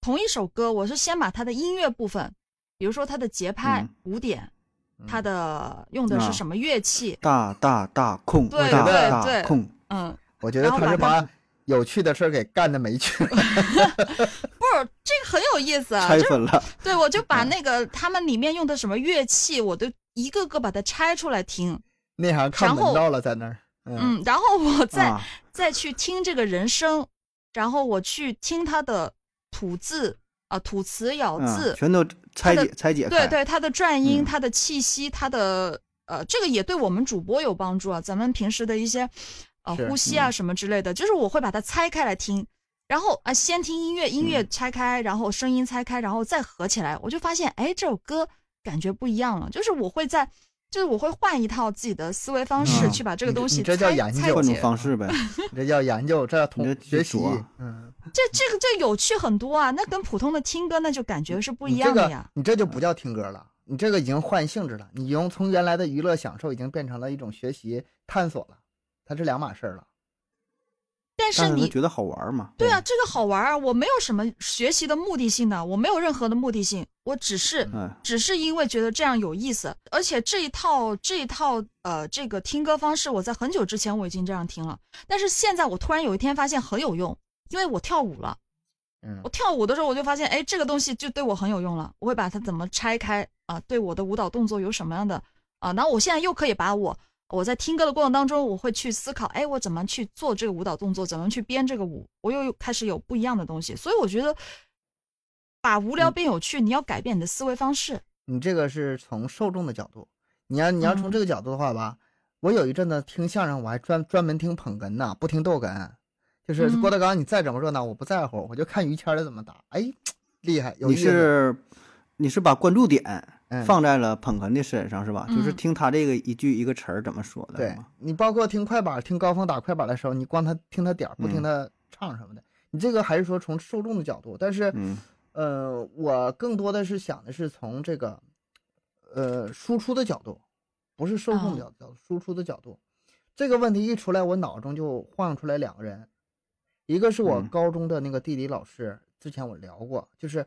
同一首歌，我是先把它的音乐部分，比如说它的节拍、嗯鼓点，嗯它的用的是啊什么乐器，大大大空，对对对空，嗯，我觉得然后把有趣的事儿给干的没趣了。不是这个很有意思啊，就是拆分了。对，我就把嗯那个他们里面用的什么乐器，我都一个个把它拆出来听，内行看然后门道了，在那儿。嗯，嗯，然后我再、啊，再去听这个人声，然后我去听他的吐字啊、吐词咬嗯，字，全都拆解拆解。对对，他的转音、嗯他的气息、他的呃，这个也对我们主播有帮助啊。咱们平时的一些呃是呼吸啊嗯什么之类的，就是我会把它拆开来听，然后啊、先听音乐，音乐嗯拆开，然后声音拆开，然后再合起来，我就发现哎，这首歌感觉不一样了。就是我会在，就是我会换一套自己的思维方式嗯去把这个东西你这叫拆研究拆解换种。方式呗。这叫研究，这叫同你这学习。嗯，这这个这有趣很多啊，那跟普通的听歌那就感觉是不一样的呀。你这就不叫听歌了，你这个已经换性质了，你用从原来的娱乐享受已经变成了一种学习探索了，它是两码事儿了。但是你但是觉得好玩吗？对啊，这个好玩儿，我没有什么学习的目的性的，我没有任何的目的性，我只是嗯，只是因为觉得这样有意思，而且这一套这一套呃这个听歌方式，我在很久之前我已经这样听了，但是现在我突然有一天发现很有用，因为我跳舞了，嗯我跳舞的时候我就发现，哎，这个东西就对我很有用了，我会把它怎么拆开啊、对我的舞蹈动作有什么样的啊，然后我现在又可以把我我在听歌的过程当中，我会去思考，哎，我怎么去做这个舞蹈动作，怎么去编这个舞，我又开始有不一样的东西，所以我觉得把无聊变有趣，你要改变你的思维方式。你这个是从受众的角度，你要你要从嗯这个角度的话吧，我有一阵子听相声，我还专专门听捧哏呢，不听逗哏。就是嗯郭德纲，你再怎么热闹，我不在乎，我就看于谦儿的怎么打。哎，厉害，有你意思。是你是把关注点嗯放在了捧哏的身上是吧？就是嗯听他这个一句一个词儿怎么说的，对。你包括听快板、听高峰打快板的时候，你光他听他点儿，不听嗯他唱什么的。你这个还是说从受众的角度，但是，嗯。呃，我更多的是想的是从这个，呃，输出的角度，不是受众的角度，输出的角度。这个问题一出来，我脑中就晃出来两个人，一个是我嗯。高中的那个地理老师，之前我聊过，就是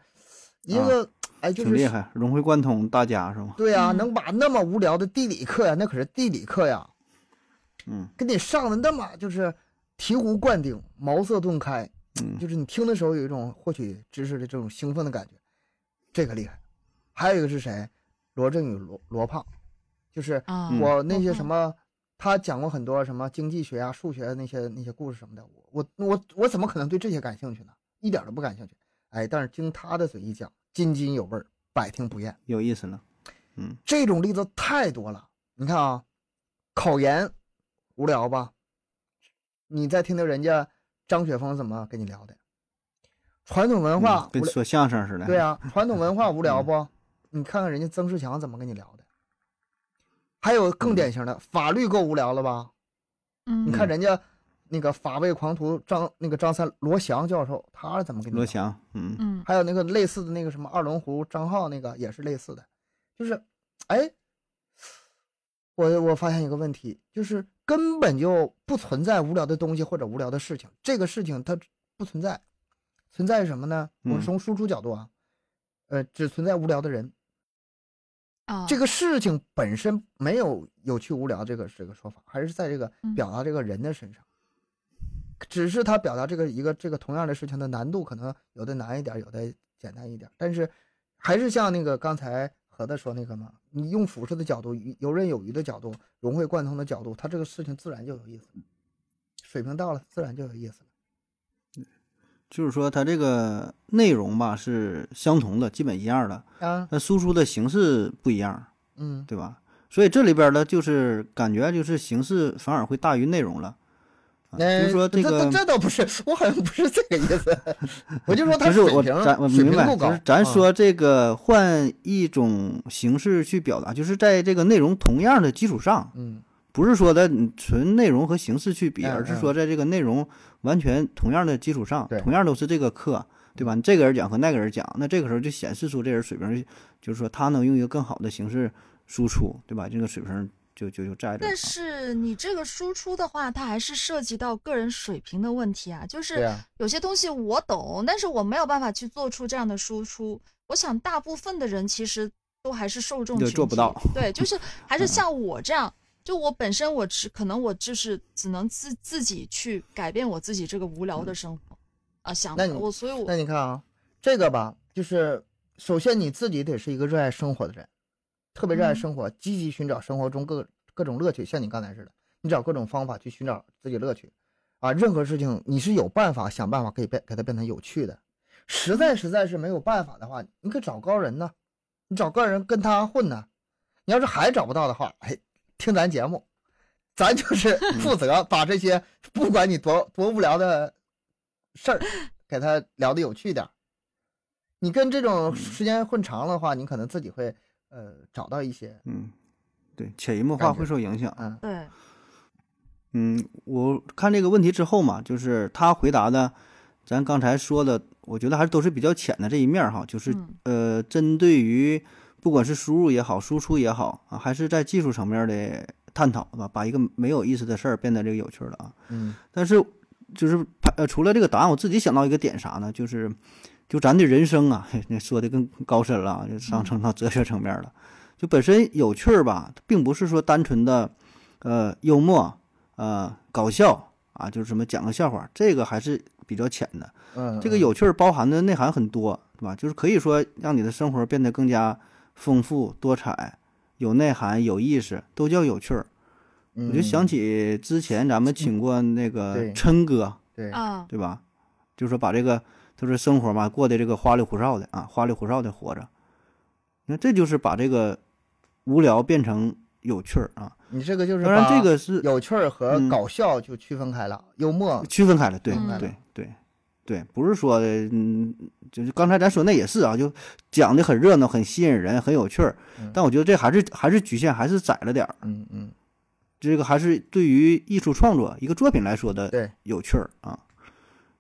一个，哎，就是挺厉害，融会贯通大家是吗？对呀、嗯能把那么无聊的地理课呀，那可是地理课呀，嗯给你上的那么就是醍醐灌顶、茅塞顿开，嗯就是你听的时候有一种获取知识的这种兴奋的感觉，这个厉害。还有一个是谁？罗振宇罗罗胖，就是我那些什么，他讲过很多什么经济学啊、数学那些那些故事什么的，我我我我怎么可能对这些感兴趣呢？一点都不感兴趣。哎，但是经他的嘴一讲，津津有味儿，百听不厌。有意思呢。嗯这种例子太多了。你看啊，考研无聊吧？你再听听人家张雪峰怎么跟你聊的，传统文化跟说相声似的。对啊，传统文化无嗯聊不？你看看人家曾仕强怎么跟你聊的。还有更典型的，法律够无聊了吧？嗯，你看人家那个法卫狂徒张那个张三罗翔教授，他怎么跟你罗翔，嗯嗯还有那个类似的那个什么二龙湖张浩那个也是类似的，就是，哎，我我发现一个问题，就是根本就不存在无聊的东西或者无聊的事情，这个事情它不存在，存在什么呢？我嗯从输出角度啊，呃，只存在无聊的人，啊，这个事情本身没有有趣无聊这个这个说法，还是在这个嗯表达这个人的身上。只是他表达这个一个这个同样的事情的难度可能有的难一点，有的简单一点，但是还是像那个刚才何子说那个嘛，你用俯视的角度、游刃有余的角度、融会贯通的角度，他这个事情自然就有意思了，水平到了自然就有意思了就是说它这个内容吧是相同的，基本一样的，啊，那输出的形式不一样，嗯，对吧？所以这里边呢，就是感觉就是形式反而会大于内容了。就是说这个这这倒不是，我好像不是这个意思，我就说他不是我水平咱我明白，水平够高，就是咱啊说这个换一种形式去表达，就是在这个内容同样的基础上，嗯不是说的你纯内容和形式去比，嗯而是说在这个内容完全同样的基础上对，同样都是这个课，对吧？你这个人讲和那个人讲，那这个时候就显示出这人水平，就是说他能用一个更好的形式输出，对吧？这个水平就就就在这儿但啊。是你这个输出的话，它还是涉及到个人水平的问题啊。就是有些东西我懂，但是我没有办法去做出这样的输出。我想大部分的人其实都还是受众就群体做不到对，就是 还是像我这样，就我本身我只可能我就是只能自自己去改变我自己这个无聊的生活啊，想我所以我那你看啊，这个吧，就是首先你自己得是一个热爱生活的人，特别热爱嗯。生活，积极寻找生活中各各种乐趣，像你刚才似的，你找各种方法去寻找自己乐趣，啊，任何事情你是有办法想办法可以变给它变成有趣的，实在实在是没有办法的话，你可以找高人呢，你找高人跟他混呢，你要是还找不到的话，哎，听咱节目，咱就是负责把这些不管你多多无聊的事儿，给他聊得有趣点儿。你跟这种时间混长了的话，你可能自己会呃找到一些嗯，对，潜移默化会受影响。嗯对，嗯，我看这个问题之后嘛，就是他回答的，咱刚才说的，我觉得还是都是比较浅的这一面哈，就是、嗯呃，针对于不管是输入也好，输出也好啊，还是在技术层面的探讨吧，把一个没有意思的事儿变得这个有趣了啊。嗯但是就是呃，除了这个答案，我自己想到一个点啥呢？就是就咱的人生啊，嘿那说的更高深了啊，就上升到哲学层面了。就本身有趣儿吧，并不是说单纯的呃幽默呃搞笑啊，就是什么讲个笑话，这个还是比较浅的。嗯，这个有趣儿包含的内涵很多，对吧？就是可以说让你的生活变得更加丰富多彩，有内涵、有意思，都叫有趣儿。嗯，我就想起之前咱们请过那个琛哥，对，啊，对吧？就是说把这个就是生活嘛过得这个花里胡哨的啊，花里胡哨的活着。那这就是把这个无聊变成有趣儿啊。你这个就是当然，这个是有趣儿和嗯搞笑就区分开了，幽默区分开了，对嗯对对对，不是说的，嗯，就是刚才咱说那也是啊，就讲的很热闹，很吸引人，很有趣儿嗯。但我觉得这还是还是局限，还是窄了点儿。嗯嗯这个还是对于艺术创作一个作品来说的对有趣儿啊。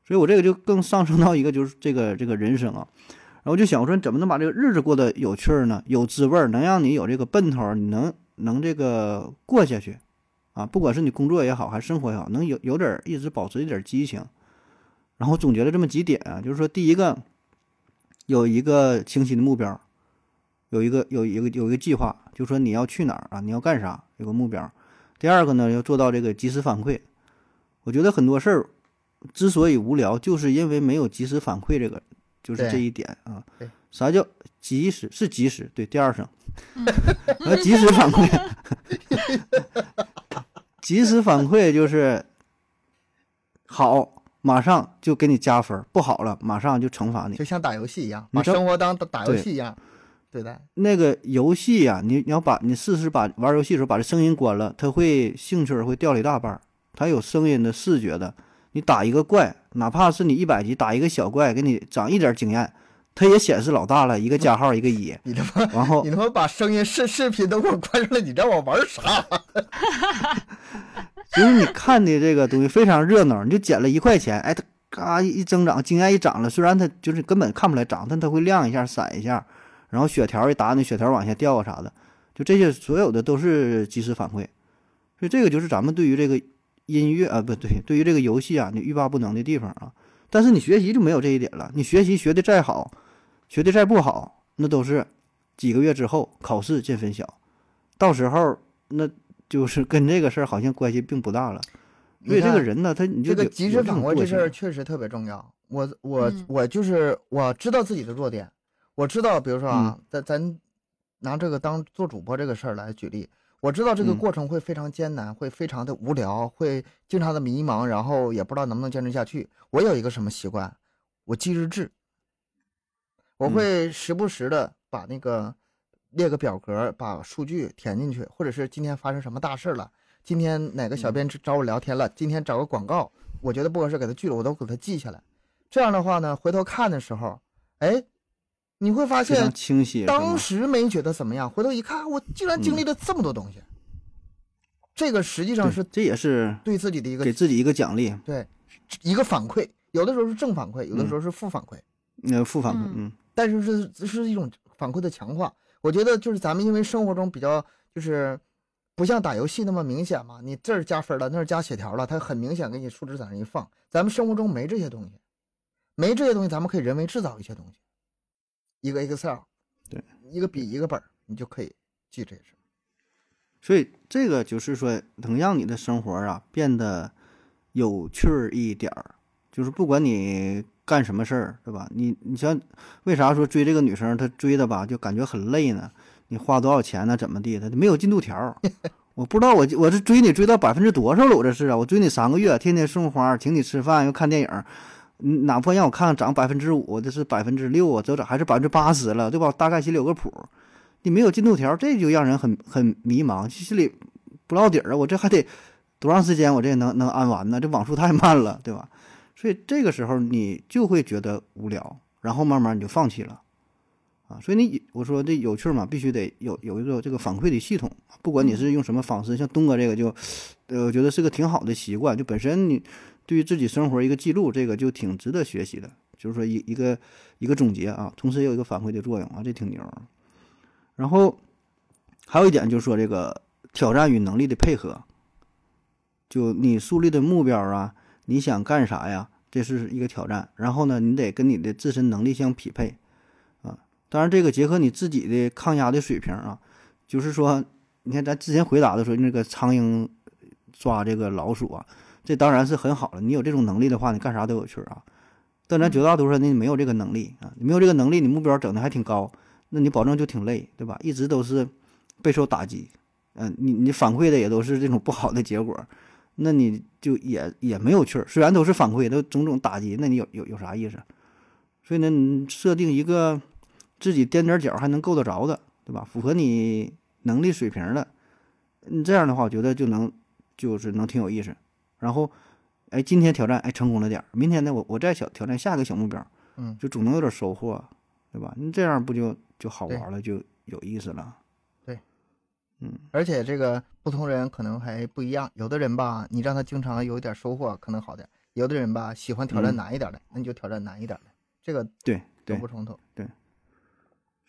所以我这个就更上升到一个就是这个这个人生啊。然后我就想我说，怎么能把这个日子过得有趣儿呢？有滋味儿，能让你有这个奔头儿，你能能这个过下去啊？不管是你工作也好，还是生活也好，能有有点儿一直保持一点激情。然后总结了这么几点啊，就是说，第一个有一个清晰的目标，有一个有一个有一个计划，就说你要去哪儿啊，你要干啥，有个目标。第二个呢，要做到这个及时反馈。我觉得很多事儿之所以无聊，就是因为没有及时反馈这个，就是这一点啊对。啥叫及时？是及时，对，第二声。要及时反馈，及时反馈就是好，马上就给你加分；不好了，马上就惩罚你就。像打游戏一样，把生活当打游戏一样对待。那个游戏呀、你你要把你试试把玩游戏的时候把这声音关了，它会兴趣会掉了一大半儿。它有声音的、视觉的，你打一个怪，哪怕是你一百级打一个小怪，给你涨一点儿经验，它也显示老大了，一个加号一个一，你他妈，然后你他妈把声音视视频都给我关上了，你让我玩啥？就是你看的这个东西非常热闹，你就捡了一块钱，哎，它嘎一增长，经验一涨了，虽然它就是根本看不出来涨，但它会亮一下、闪一下，然后血条一打，你血条往下掉啊啥的，就这些所有的都是及时反馈，所以这个就是咱们对于这个音乐啊，不对，对于这个游戏啊，你欲罢不能的地方啊。但是你学习就没有这一点了，你学习学的再好，学的再不好，那都是几个月之后考试见分晓，到时候那就是跟这个事儿好像关系并不大了。所以这个人呢，他你就这个及时有这种惰反馈这事儿确实特别重要。我我嗯我就是我知道自己的弱点，我知道，比如说嗯啊，咱咱拿这个当做主播这个事儿来举例，我知道这个嗯过程会非常艰难，会非常的无聊，会经常的迷茫，然后也不知道能不能坚持下去。我有一个什么习惯，我记日志，我嗯会时不时的把那个列个表格，把数据填进去，或者是今天发生什么大事了。今天哪个小嗯编找我聊天了？今天找个广告，我觉得不合适，给他拒了，我都给他记下来。这样的话呢，回头看的时候，哎，你会发非常现清晰。当时没觉得怎么样，回头一看，我竟然经历了这么多东西。这个实际上是这也是对自己的一个给自己一个奖励，对一个反馈，有的时候是正反馈，有的嗯时候是负反馈，嗯，负反馈，嗯嗯但是是是一种反馈的强化。我觉得就是咱们因为生活中比较就是不像打游戏那么明显嘛，你这儿加分了，那儿加血条了，它很明显给你数值在那一放。咱们生活中没这些东西，没这些东西，咱们可以人为制造一些东西，一个 Excel，对，一个笔一个本儿，你就可以记这些事。所以这个就是说，能让你的生活啊变得有趣儿一点儿。就是不管你干什么事儿，对吧？你你像为啥说追这个女生，她追的吧就感觉很累呢？你花多少钱呢？怎么地的？没有进度条儿。我不知道我我是追你追到百分之多少了？我这是啊，我追你三个月，天天送花，请你吃饭，又看电影哪怕让我看涨百分之五，这是百分之六啊，这咋还是百分之八十了，对吧？大概心里有个谱。你没有进度条，这就让人很很迷茫，心里不落底儿啊！我这还得多长时间，我这能能安完呢？这网速太慢了，对吧？所以这个时候你就会觉得无聊，然后慢慢你就放弃了，啊！所以你我说这有趣嘛，必须得有有一个这个反馈的系统，不管你是用什么方式，像东哥这个就，呃，我觉得是个挺好的习惯，就本身你对于自己生活一个记录，这个就挺值得学习的，就是说一一个一个总结啊，同时也有一个反馈的作用啊，这挺牛。然后还有一点就是说这个挑战与能力的配合，就你树立的目标啊，你想干啥呀？这是一个挑战。然后呢，你得跟你的自身能力相匹配啊。当然，这个结合你自己的抗压的水平啊，就是说，你看咱之前回答的时候，那个苍蝇抓这个老鼠啊，这当然是很好了。你有这种能力的话，你干啥都有趣儿啊。但咱绝大多数人你没有这个能力啊，你没有这个能力，你目标整的还挺高，那你保证就挺累，对吧？一直都是备受打击，嗯、你你反馈的也都是这种不好的结果，那你就也也没有趣儿。虽然都是反馈，都种种打击，那你有有有啥意思？所以呢，你设定一个自己踮点脚还能够得着的，对吧？符合你能力水平的，你这样的话，我觉得就能就是能挺有意思。然后，哎，今天挑战哎成功了点儿，明天呢我我再小挑战下一个小目标，嗯，就总能有点收获，对吧？你这样不就就好对玩了，就有意思了。对，嗯，而且这个不同人可能还不一样，有的人吧，你让他经常有一点收获可能好点，有的人吧喜欢挑战嗯难一点的，那你就挑战难一点的，这个对对都不冲突。对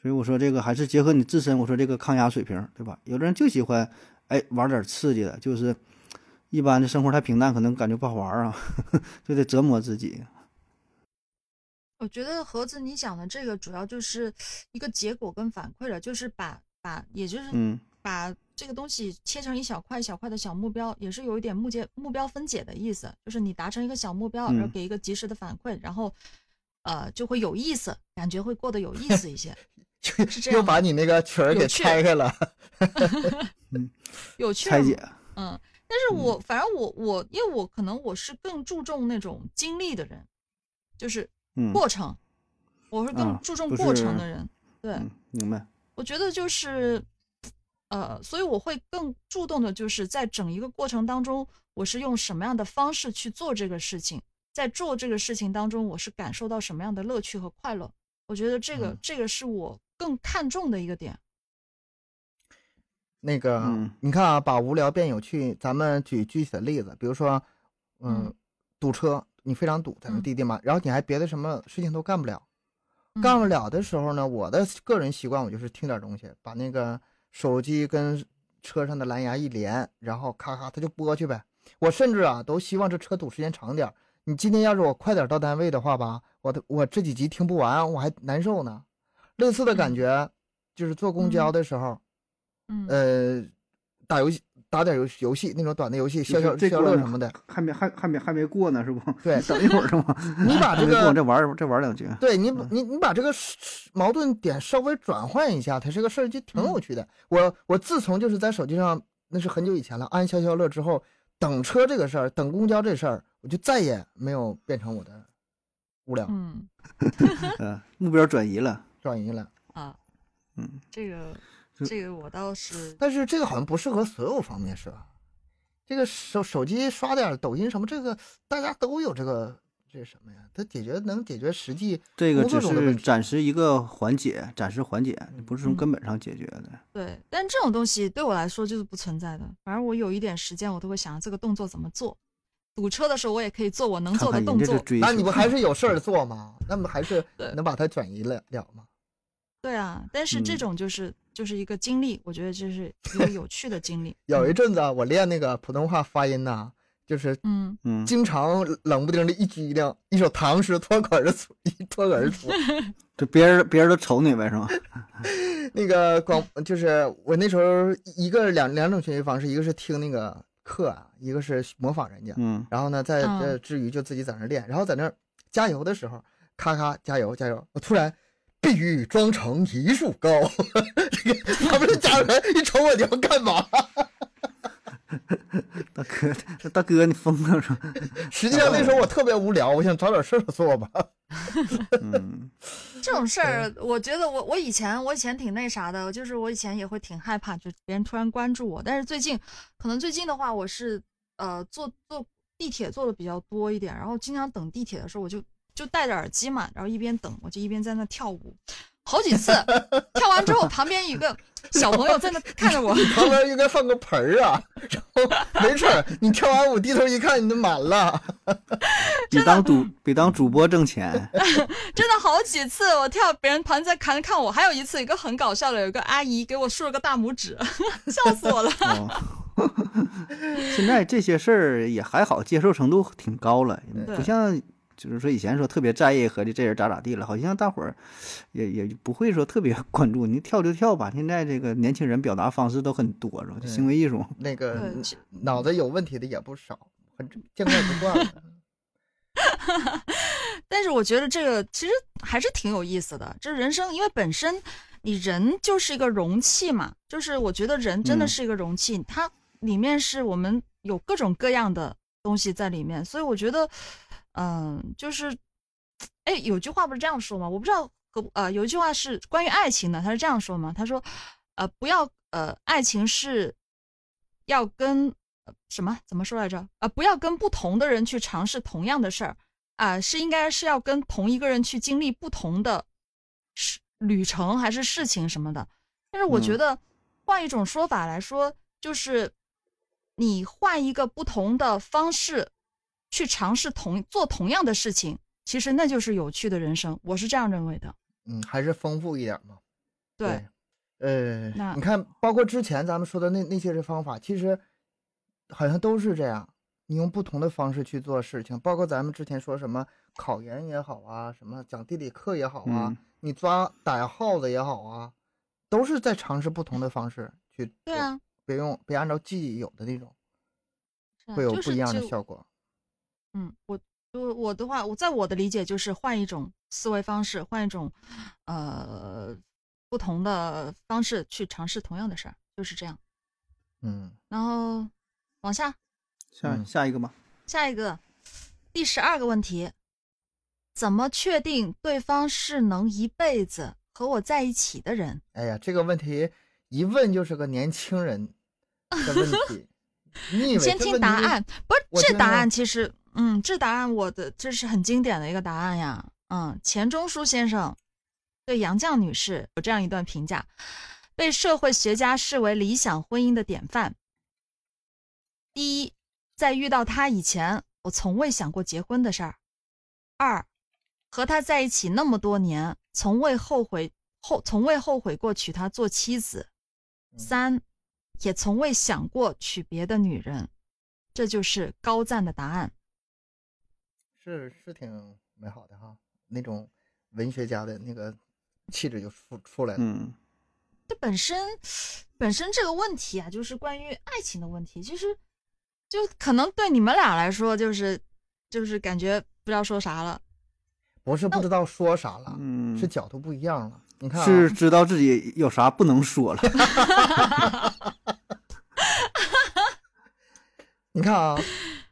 所以我说这个还是结合你自身，我说这个抗压水平，对吧？有的人就喜欢，哎，玩点刺激的，就是一般的生活太平淡，可能感觉不好玩啊，就得折磨自己。我觉得盒子你讲的这个主要就是一个结果跟反馈了，就是把把也就是嗯把这个东西切成一小块一小块的小目标，也是有一点目结目标分解的意思，就是你达成一个小目标，然后嗯给一个及时的反馈，然后呃就会有意思，感觉会过得有意思一些，是这样又把你那个曲儿给拆开了。有趣拆解，嗯，但是我、反正我我因为我可能我是更注重那种经历的人，就是嗯，过程，我是更注重过程的人，对。嗯，明白。我觉得就是，呃，所以我会更注重的，就是在整一个过程当中，我是用什么样的方式去做这个事情，在做这个事情当中，我是感受到什么样的乐趣和快乐。我觉得这个、嗯这个是我更看重的一个点。那个，嗯你看啊，把无聊变有趣，咱们举具体的例子，比如说，嗯，嗯堵车，你非常堵在那嗯地地嘛，然后你还别的什么事情都干不了，嗯干不了的时候呢，我的个人习惯我就是听点东西，把那个手机跟车上的蓝牙一连，然后咔咔它就播去呗。我甚至啊都希望这车堵时间长点儿。你今天要是我快点到单位的话吧，我的我这几集听不完，我还难受呢。类似的感嗯觉，就是坐公交嗯的时候，嗯呃，打游戏打点游戏游戏那种短的游戏，消消消乐什么的。还没还还没还没过呢，是不？对 等一会儿是吗？你把这个再玩再玩两局。对你你你把这个矛盾点稍微转换一下，它这个事儿就挺有趣的。我我自从就是在手机上，那是很久以前了，安消消乐之后，等车这个事儿，等公交这事儿，我就再也没有变成我的无聊嗯 嗯，目标转移了。转移了。啊，嗯，这个是这个我倒是但是这个好像不适合所有方面，是吧？这个手手机刷点抖音什么，这个大家都有这个这是什么呀？它解决能解决实际这个只是作中的暂时一个缓解，暂时缓解，不是从嗯根本上解决的。对，但这种东西对我来说就是不存在的。反正我有一点时间，我都会想这个动作怎么做。堵车的时候，我也可以做我能做的动作那你不还是有事儿 做吗？那么还是能把它转移了了吗？对啊，但是这嗯种就是、就是一个经历，我觉得这是一个有趣的经历。有一阵子啊，我练那个普通话发音呐、就是嗯，嗯，经常冷不丁的一激灵，一首唐诗脱口而出，一脱口而出。这别人别人都瞅你呗，是吗？那个广就是我那时候一个两两种学习方式，一个是听那个课啊，一个是模仿人家。嗯，然后呢，在嗯这之余就自己在那儿练，然后在那加油的时候，咔咔加油加油，我突然。碧玉妆成一树高，这 个他们的家人一瞅我，你要干嘛？大哥，大哥，你疯了是吧？实际上那时候我特别无聊，我想找点事儿做吧。嗯，这种事儿，我觉得我我以前我以前挺那啥的，就是我以前也会挺害怕，就别人突然关注我。但是最近，可能最近的话，我是呃坐坐地铁坐的比较多一点，然后经常等地铁的时候，我就就戴着耳机嘛，然后一边等，我就一边在那跳舞，好几次，跳完之后旁边一个小朋友在那看着我，旁边应该放个盆儿啊，然后没准儿你跳完舞低头一看，你都满了。比当主比当主播挣钱。真的好几次，我跳别人旁边在看看我，还有一次一个很搞笑的，有个阿姨给我竖了个大拇指，笑死我了。哦，现在这些事儿也还好，接受程度挺高了，不像就是说以前说特别在意，和这这人咋咋地了，好像大伙儿也也不会说特别 关注，你跳就跳吧。现在这个年轻人表达方式都很多，是吧？行为艺术，那个脑子有问题的也不少，很见怪不怪了。但是我觉得这个其实还是挺有意思的。这人生，因为本身你人就是一个容器嘛，就是我觉得人真的嗯是一个容器，它里面是我们有各种各样的东西在里面，所以我觉得，嗯、就是，哎，有句话不是这样说吗？我不知道可呃，有一句话是关于爱情的，他是这样说吗？他说，呃，不要呃，爱情是要跟呃什么怎么说来着？呃，不要跟不同的人去尝试同样的事儿。啊，是应该是要跟同一个人去经历不同的事旅程还是事情什么的。但是我觉嗯得换一种说法来说，就是你换一个不同的方式去尝试同做同样的事情，其实那就是有趣的人生。我是这样认为的。嗯，还是丰富一点嘛。对，呃，那你看，包括之前咱们说的那那些的方法，其实好像都是这样。你用不同的方式去做事情，包括咱们之前说什么考研也好啊，什么讲地理课也好啊，嗯你抓逮耗子也好啊，都是在尝试不同的方式去做。对啊，别用别按照既有的那种，会有不一样的效果。嗯，我我我的话，我在我的理解就是换一种思维方式，换一种呃不同的方式去尝试同样的事儿，就是这样。嗯，然后往下下嗯下一个吗。下一个第十二个问题，怎么确定对方是能一辈子和我在一起的人？哎呀，这个问题一问就是个年轻人的问题。你以为先听答案，不是这答案其实，嗯，这答案我的这是很经典的一个答案呀。嗯，钱钟书先生对杨绛女士有这样一段评价，被社会学家视为理想婚姻的典范。第一，在遇到他以前，我从未想过结婚的事儿；二，和他在一起那么多年，从未后悔后从未后悔过娶她做妻子；三，也从未想过娶别的女人，这就是高赞的答案。是是挺美好的哈，那种文学家的那个气质就出出来了。嗯，这本身本身这个问题啊，就是关于爱情的问题，其实就可能对你们俩来说，就是就是感觉不知道说啥了。不是不知道说啥了，嗯是角度不一样了。你看、啊，是知道自己有啥不能说了。你看啊，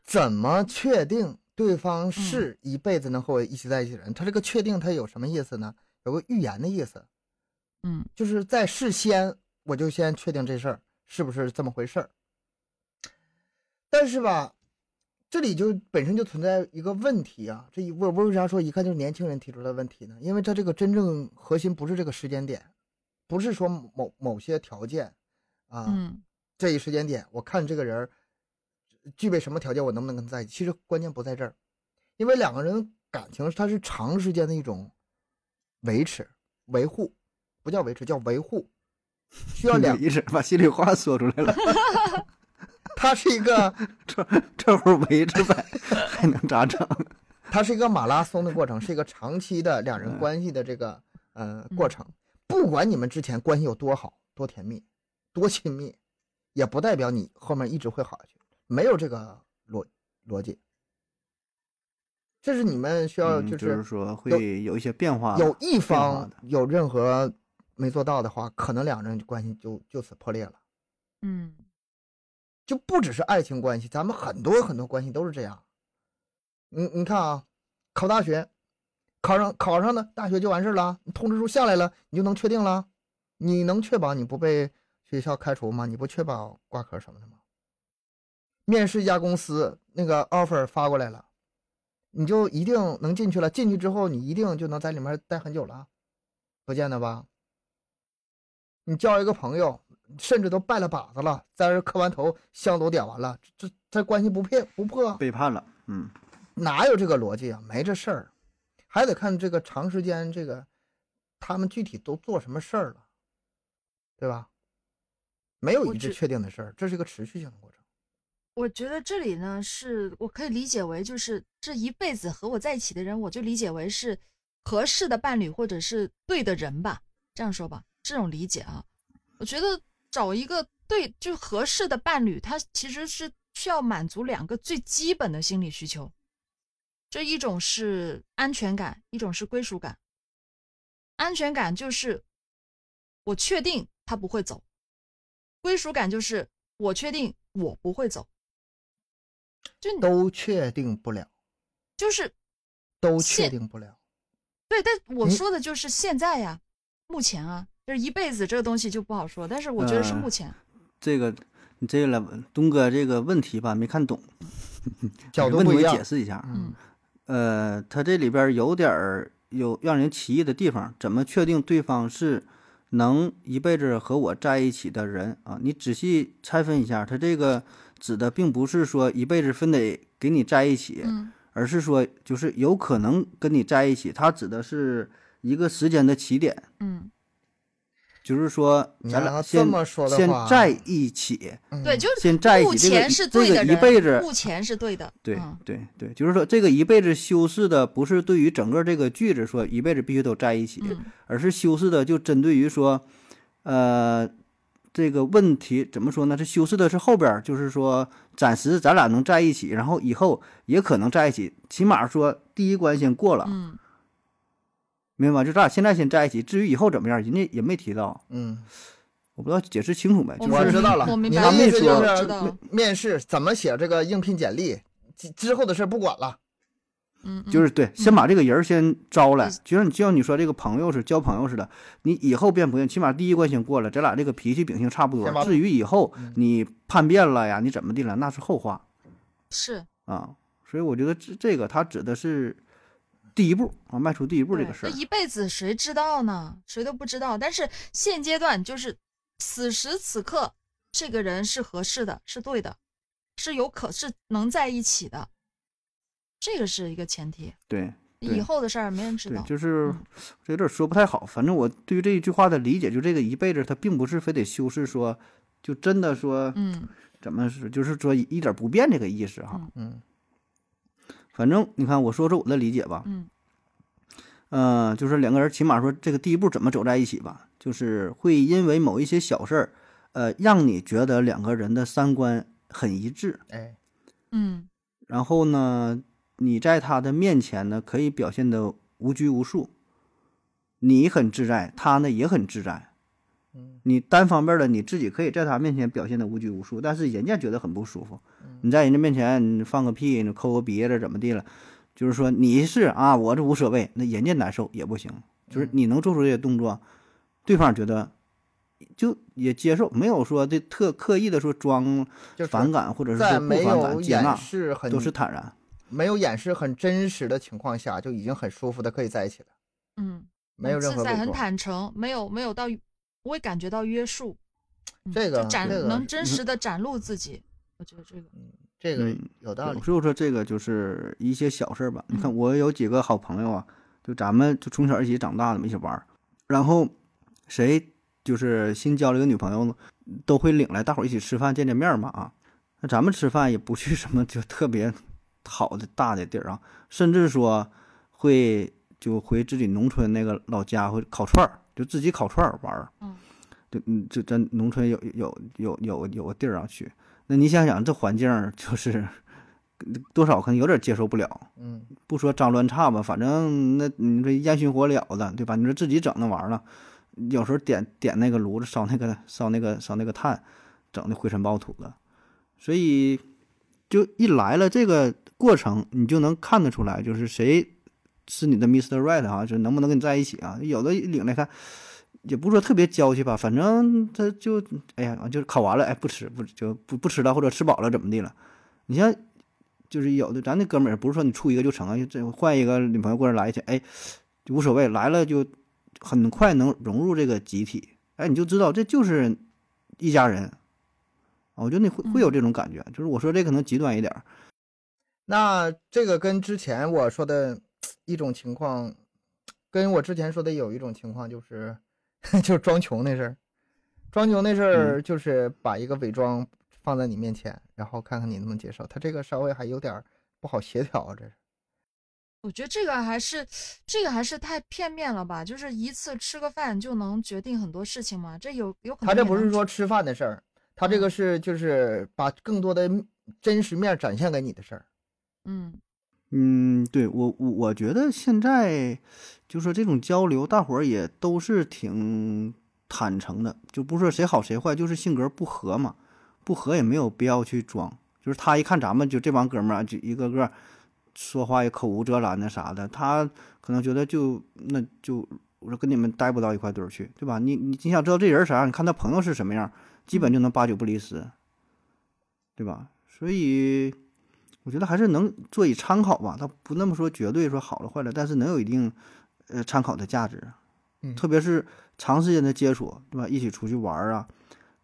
怎么确定对嗯方是一辈子能和我一起在一起的人？他这个确定他有什么意思呢？有个预言的意思，嗯就是在事先我就先确定这事儿是不是这么回事儿。但是吧，这里就本身就存在一个问题啊。这一我我为啥说一看就是年轻人提出的问题呢？因为他这个真正核心不是这个时间点，不是说某某些条件啊，嗯这一时间点我看这个人儿具备什么条件，我能不能跟他在一起？其实关键不在这儿，因为两个人感情它是长时间的一种维持、维护，不叫维持，叫维护，需要两，一直把心里话说出来了，它是一个 这这会儿围着呗，还能咋整？它是一个马拉松的过程，是一个长期的两人嗯关系的这个呃过程。不管你们之前关系有多好、多甜蜜、多亲密，也不代表你后面一直会好下去，没有这个逻逻辑。这是你们需要嗯就就是说会有一些变化，有一方有任何没做到的话，可能两人关系就就此破裂了。嗯就不只是爱情关系，咱们很多很多关系都是这样。你你看啊，考大学，考上考上了大学就完事儿了，你通知书下来了，你就能确定了，你能确保你不被学校开除吗？你不确保挂科什么的吗？面试一家公司，那个 offer 发过来了，你就一定能进去了。进去之后，你一定就能在里面待很久了，不见得吧？你交一个朋友，甚至都拜了把子了，在这磕完头，香都点完了，这这这关系不破不破，背叛了，嗯，哪有这个逻辑啊？没这事儿，还得看这个长时间这个他们具体都做什么事儿了，对吧？没有一致确定的事儿，这是一个持续性的过程。我觉得这里呢，是我可以理解为，就是这一辈子和我在一起的人，我就理解为是合适的伴侣或者是对的人吧，这样说吧，这种理解啊，我觉得找一个对就合适的伴侣，他其实是需要满足两个最基本的心理需求，这一种是安全感，一种是归属感。安全感就是我确定他不会走，归属感就是我确定我不会走。就都确定不了，就是都确定不了。对，但我说的就是现在呀，目前啊，就是一辈子这个东西就不好说，但是我觉得是呃目前。这个你这个了，东哥这个问题吧没看懂，角度不一样问题我解。释一下。嗯，呃，他这里边有点儿有让人歧义的地方，怎么确定对方是能一辈子和我在一起的人啊？你仔细拆分一下，他这个指的并不是说一辈子非得给你在一起，嗯。而是说就是有可能跟你在一起，它指的是一个时间的起点，嗯，就是说咱俩先么说的先在一起，嗯。对，就是先在一起，这个这个一对的人，辈子目前是对的，对嗯。对对，就是说这个一辈子修饰的不是对于整个这个句子说一辈子必须都在一起，嗯。而是修饰的就针对于说，呃，这个问题怎么说呢？这修饰的是后边，就是说暂时咱俩能在一起，然后以后也可能在一起，起码说第一关先过了，嗯明白吗？就咱俩现在先在一起，至于以后怎么样，人家也没提到，嗯，我不知道解释清楚没？就我是我知道了我，明你白了的意思就是面试怎么写这个应聘简历，之之后的事不管了。嗯，嗯就是对，先把这个人儿先招来，就像你就像你说这个朋友是交朋友似的，你以后变不变，起码第一关先过了，咱俩这个脾气秉性差不多。至于以后嗯你叛变了呀，你怎么的了，那是后话是啊。所以我觉得这这个他指的是第一步啊，迈出第一步这个事儿。一辈子谁知道呢？谁都不知道。但是现阶段就是此时此刻，这个人是合适的，是对的，是有可是能在一起的，这个是一个前提。对对以后的事儿没人知对道，。就是嗯这有点说不太好。反正我对于这一句话的理解，就这个一辈子，它并不是非得修饰说，就真的说嗯怎么是，就是说一一点不变这个意思哈。嗯反正你看，我说说我的理解吧。嗯呃、就是两个人起码说这个第一步怎么走在一起吧，就是会因为某一些小事儿，呃，让你觉得两个人的三观很一致，哎，嗯然后呢，你在他的面前呢可以表现的无拘无束，你很自在，他呢也很自在。嗯你单方面的你自己可以在他面前表现的无拘无束，但是人家觉得很不舒服。嗯你在人家面前你放个屁，你抠个鼻子怎么地了？就是说你是啊，我这无所谓，那人家难受也不行。就是嗯你能做出这些动作，对方觉得就也接受，没有说这特刻意的说装反感或者是不反感，接纳都是坦然。没有掩饰很真实的情况下，就已经很舒服的可以在一起了，嗯，没有任自在很何伪装。坦诚，没有没有到不会感觉到约束。嗯这个就展这个能真实的展露自己，我觉得这个这个嗯有道理对。所以说这个就是一些小事儿吧。你看，嗯我有几个好朋友啊，就咱们就从小一起长大的嘛，一起玩儿。然后谁就是新交了一个女朋友呢，都会领来大伙儿一起吃饭见见面嘛啊。那咱们吃饭也不去什么就特别好的大的地儿啊，甚至说会就回自己农村那个老家会烤串儿，就自己烤串儿玩儿。嗯，就嗯，就咱农村有有有有有个地儿啊去。那你想想，这环境儿就是多少可能有点接受不了。嗯，不说脏乱差吧，反正那你说烟熏火燎的，对吧？你说自己整那玩意儿了，有时候点点那个炉子烧那个烧那个烧那个炭，整的灰尘暴土的，所以就一来了这个过程，你就能看得出来，就是谁是你的 Mr. Right 啊，就能不能跟你在一起啊？有的领来看，也不是说特别娇气吧，反正他就哎呀，就是烤完了，哎，不吃不就不不吃了，或者吃饱了怎么的了？你像就是有的咱那哥们儿，不是说你处一个就成啊，就这换一个女朋友过来来一去，哎，就无所谓，来了就很快能融入这个集体，哎，你就知道这就是一家人。啊我觉得你会会有这种感觉，就是我说这可能极端一点儿，那这个跟之前我说的一种情况，跟我之前说的有一种情况就是，就是装穷那事儿。装穷那事儿就是把一个伪装放在你面前，然后看看你能不能接受。他这个稍微还有点儿不好协调啊，这是。我觉得这个还是这个还是太片面了吧？就是一次吃个饭就能决定很多事情吗？这有有可能他这不是说吃饭的事儿，他这个嗯是就是把更多的真实面展现给你的事儿。嗯嗯，对我我我觉得现在就说这种交流，大伙儿也都是挺坦诚的，就不是说谁好谁坏，就是性格不合嘛，不合也没有必要去装。就是他一看咱们就这帮哥们儿啊，就一个个说话也口无遮拦的啥的，他可能觉得就那就我说跟你们待不到一块堆儿去，对吧？你你你想知道这人啥样，你看他朋友是什么样，基本就能八九不离十，对吧？所以我觉得还是能做以参考吧，他不那么说绝对说好了坏了，但是能有一定呃参考的价值。嗯特别是长时间的接触，对吧？一起出去玩儿啊，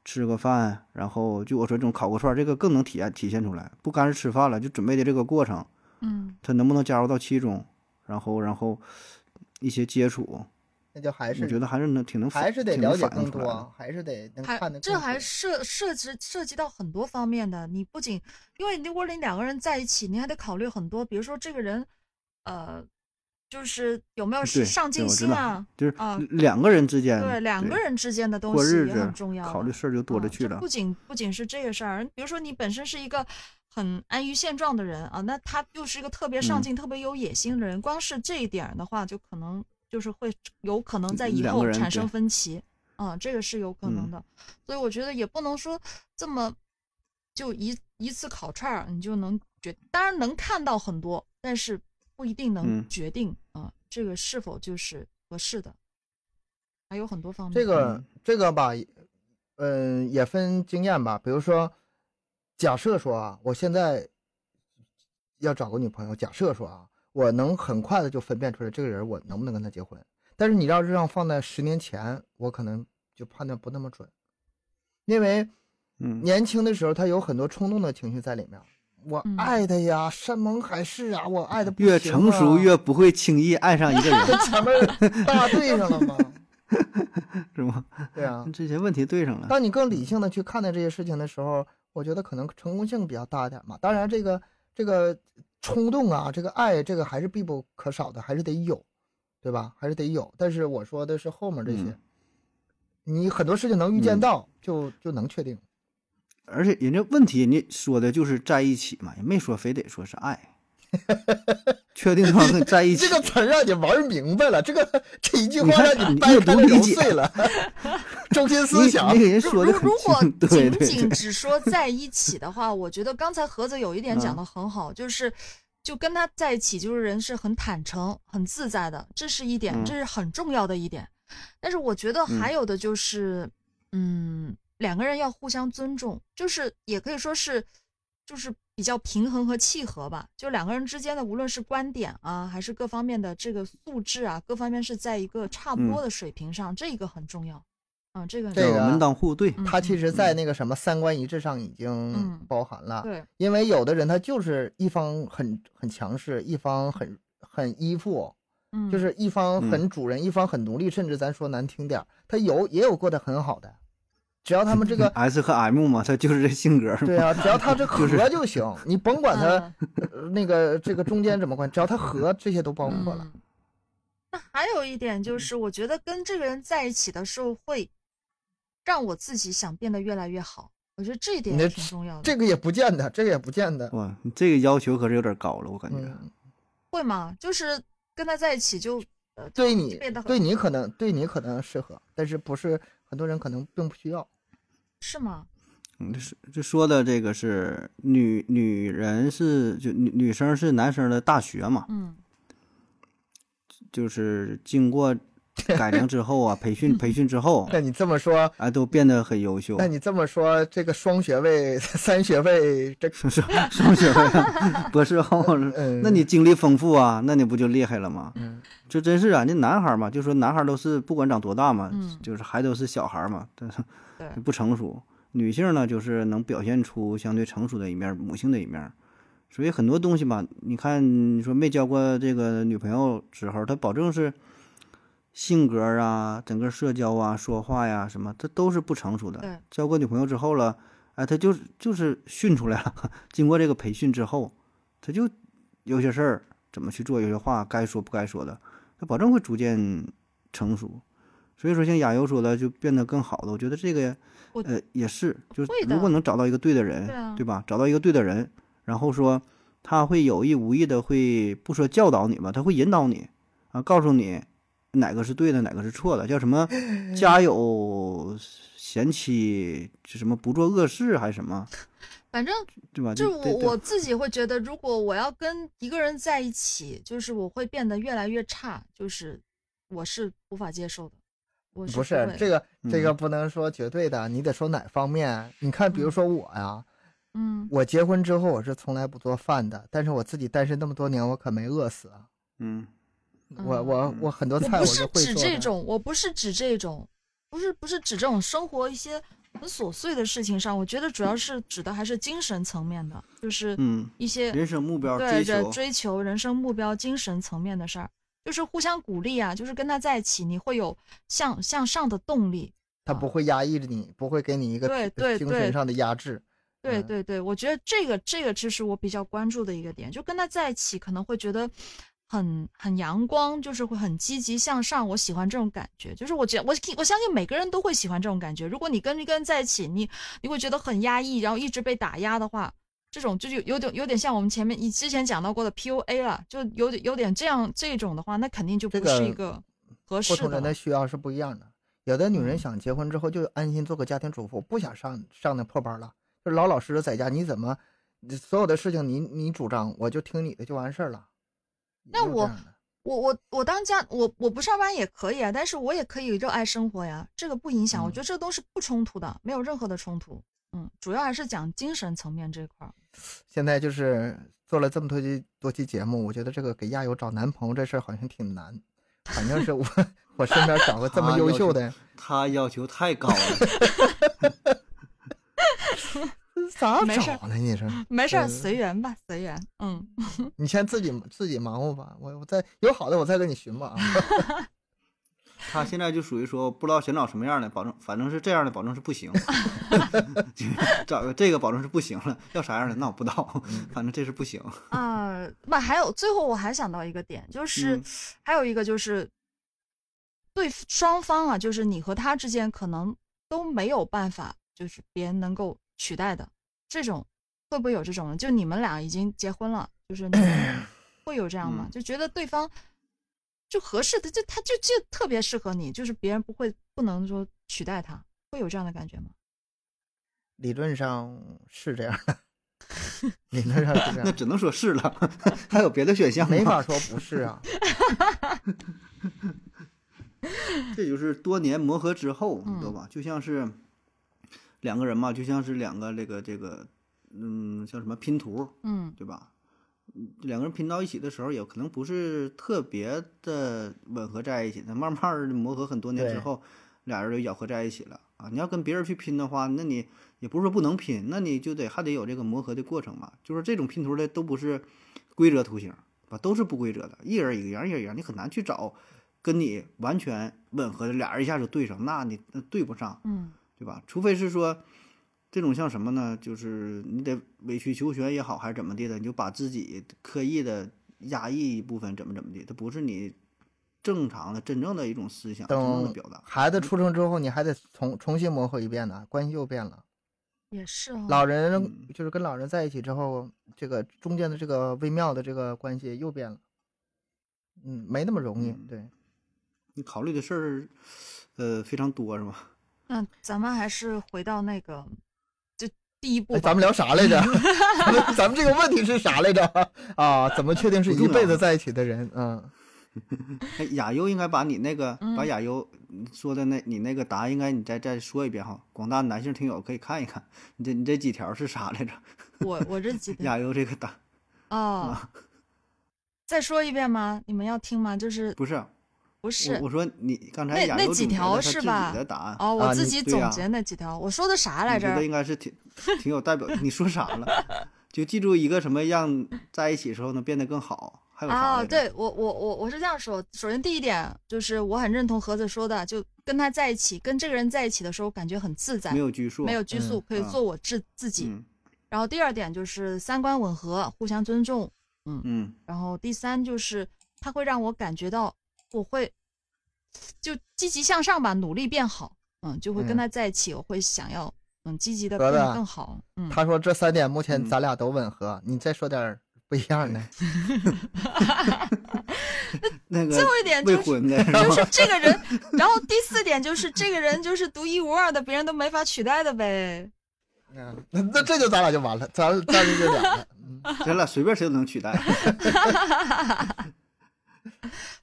吃个饭，然后就我说这种烤个串儿，这个更能体验体现出来，不干是吃饭了，就准备的这个过程，嗯，它能不能加入到其中，然后然后一些接触，那就还是我觉得还是能挺能还是得了解更多，还是得能还看得这还涉涉及涉及到很多方面的。你不仅因为如果你两个人在一起，你还得考虑很多，比如说这个人，呃，就是有没有上进心啊？就是啊两个人之间，对，两个人之间的东西也很重要。考虑事儿就多了啊去了这不。仅不仅是这个事儿，比如说你本身是一个很安于现状的人啊，那他又是一个特别上嗯进、特别有野心的人，光是这一点的话，就可能就是会有可能在以后产生分歧啊，这个是有可能嗯的。所以我觉得也不能说这么就一一次烤串儿你就能决，当然能看到很多，但是不一定能嗯决定啊这个是否就是合适的，还有很多方面。这个嗯这个吧，嗯，也分经验吧。比如说，假设说啊，我现在要找个女朋友，假设说啊，我能很快的就分辨出来这个人我能不能跟他结婚。但是你要是让放在十年前，我可能就判断不那么准，因为嗯，年轻的时候他有很多冲动的情绪在里面。我嗯爱他呀，山盟海誓啊，我爱的不越成熟啊越不会轻易爱上一个人，跟 前面大对上了吗？是吗？对啊，这些问题对上了。当你更理性的去看待这些事情的时候，我觉得可能成功性比较大一点嘛。当然，这个这个冲动啊，这个爱，这个还是必不可少的，还是得有，对吧？还是得有。但是我说的是后面这些，嗯你很多事情能预见嗯到，就就能确定。而且人家问题，人家说的就是在一起嘛，也没说非得说是爱，确定他们在一起。这。个词让你玩明白了，这个这一句话让你掰开了揉碎了，中心思你想那个人如说如如果仅仅只说在一起的话，我觉得刚才盒子有一点讲嗯的很好，就是就跟他在一起，就是人是很坦诚、很自在的，这是一点，嗯。这是很重要的一点。但是我觉得还有的就是，嗯，两个人要互相尊重，就是也可以说是，就是比较平衡和契合吧。就两个人之间的，无论是观点啊，还是各方面的这个素质啊，各方面是在一个差不多嗯的水平上，这个很重要。啊，这个很这个重要叫门当户对。嗯他其嗯实，在那个什么三观一致上已经嗯包含了。对，因为有的人他就是一方很很强势，一方很很依附，嗯，就是一方很主人，一方很奴隶，甚至咱说难听点儿，他有也有过得很好的，只要他们这个 S 和 M 嘛，他就是这性格。对啊，只要他 这就是合就行，你甭管他那个这个中间怎么关，只要他合，这些都包括了。嗯那还有一点就是，我觉得跟这个人在一起的时候，会让我自己想变得越来越好。我觉得这一点也挺重要的。这个也不见得，这个也不见得。哇，你这个要求可是有点高了，我感觉。嗯，会吗？就是跟他在一起就呃，对你变得对你可能对你可能适合，但是不是很多人可能并不需要。是吗？嗯，这是这说的这个是女女人是就女女生是男生的大学嘛，嗯就是经过改良之后啊，培训培训之后，那你这么说，哎，都变得很优秀那。你这么说，这个双学位、三学位，这是是双学位啊，博士后，嗯那你经历丰富啊，那你不就厉害了吗？嗯这真是啊，那男孩儿嘛，就说男孩儿都是不管长多大嘛，嗯就是还都是小孩儿嘛，但是不成熟。女性呢，就是能表现出相对成熟的一面儿，母性的一面儿。所以很多东西吧，你看，你说没交过这个女朋友时候，他保证是性格啊、整个社交啊、说话呀什么，这都是不成熟的。交过女朋友之后了，哎，他就是就是训出来了。经过这个培训之后，他就有些事儿怎么去做，有些话该说不该说的，她保证会逐渐成熟。所以说，像亚优说的，就变得更好了。我觉得这个呃也是，就是如果能找到一个对的人，对啊吧？找到一个对的人，然后说他会有意无意的会不说教导你吧，他会引导你啊，告诉你哪个是对的，哪个是错的，叫什么 家有贤妻，是什么不做恶事还是什么，反正对吧？就我我自己会觉得，如果我要跟一个人在一起，就是我会变得越来越差，就是我是无法接受的。我不不是这个这嗯个不能说绝对的，你得说哪方面。你看，比如说我呀，嗯我结婚之后我是从来不做饭的，但是我自己单身那么多年，我可没饿死啊。嗯我我我很多我菜不是指。这种，我不是指这种，不是不是指这种生活一些很琐碎的事情上，我觉得主要是指的还是精神层面的，就是嗯，一些人生目标对追求，追求人生目标、精神层面的事儿，就是互相鼓励啊，就是跟他在一起，你会有向向上的动力。他不会压抑着你，不会给你一个对对对精神上的压制。嗯对对对，我觉得这个这个就是我比较关注的一个点，就跟他在一起可能会觉得很很阳光，就是会很积极向上。我喜欢这种感觉，就是我觉我我相信每个人都会喜欢这种感觉。如果你跟一个人在一起，你你会觉得很压抑，然后一直被打压的话，这种就有有点有点像我们前面你之前讲到过的 PUA 了，就有点有点这样这种的话，那肯定就不是一个合不同人的。需要是不一样的。有的女人嗯想结婚之后就安心做个家庭主妇，不想上上那破班了，就老老实实在家。你怎么你所有的事情你你主张，我就听你的就完事儿了。那我我我我当家我我不上班也可以啊，但是我也可以热爱生活呀，这个不影响，我嗯觉得这都是不冲突的，没有任何的冲突。嗯，主要还是讲精神层面这块儿。现在就是做了这么多期多期节目，我觉得这个给亚友找男朋友这事儿好像挺难。反正是我 我身边找个这么他要求优秀的，他要求太高了。咋没事儿找呢？你是，没事随缘吧，随缘。嗯，你先自己自己忙活吧。我我再有好的我再跟你寻吧啊。他现在就属于说不知道想找什么样的，保证反正是这样的，保证是不行。就找个这个保证是不行了，要啥样的那我不知道，反正这是不行。啊，那，还有最后我还想到一个点，就是、嗯还有一个就是对双方啊，就是你和他之间可能都没有办法，就是别人能够取代的这种，会不会有这种呢？就你们俩已经结婚了，就是你们会有这样吗？嗯就觉得对方就合适的，就他就就特别适合你，就是别人不会不能说取代他，会有这样的感觉吗？理论上是这样的，理论上是这样，那只能说是了，还有别的选项吗？没法说不是啊。这就是多年磨合之后，嗯你知道吧？就像是两个人嘛，就像是两个这个这个，嗯，像什么拼图，嗯对吧？嗯两个人拼到一起的时候，也可能不是特别的吻合在一起那，慢慢儿磨合很多年之后，俩人就咬合在一起了啊。你要跟别人去拼的话，那你也不是说不能拼，那你就得还得有这个磨合的过程嘛。就是这种拼图的都不是规则图形，啊，都是不规则的，一人一个样，一人一样，你很难去找跟你完全吻合的，俩人一下就对上，那你那对不上。嗯对吧？除非是说这种像什么呢？就是你得委曲求全也好，还是怎么地的，你就把自己刻意的压抑一部分，怎么怎么地，它不是你正常的、真正的一种思想、真正的等表达。孩子出生之后，你还得重重新磨合一遍呢，关系又变了。也是哦。老人嗯就是跟老人在一起之后，这个中间的这个微妙的这个关系又变了。嗯，没那么容易。嗯对，你考虑的事儿，呃，非常多是吗？那咱们还是回到那个，就第一步哎，咱们聊啥来着？咱们咱们这个问题是啥来着？啊，怎么确定是一辈子在一起的人？嗯，哎，亚优应该把你那个，嗯把亚优说的那，你那个答案应该你再再说一遍哈，广大男性听友可以看一看，你这你这几条是啥来着？我我这几条亚优这个答哦，再说一遍吗？你们要听吗？就是不是不是我我说你刚才那那几条是吧的答案哦，我自己总结那几条，我说的啥来着你觉得？应该是挺挺有代表。你说啥了？就记住一个什么让在一起的时候能变得更好，还有啥啊，对我我我我是这样说，首先第一点就是我很认同盒子说的，就跟他在一起，跟这个人在一起的时候感觉很自在没，有拘束，没有拘束，可以做我自自己。嗯然后第二点就是三观吻合，互相尊重。嗯然后第三就是他会让我感觉到我会就积极向上吧，努力变好。嗯，就会跟嗯他在一起，我会想要嗯积极的变得更好。嗯，他说这三点目前嗯咱俩都吻合，你再说点不一样的。那个最后一点就是就是这个人，然后第四点就是这个人就是独一无二的，别人都没法取代的呗。嗯，那那这就咱俩就完了，咱咱这就俩 了。嗯咱俩随便谁都能取代。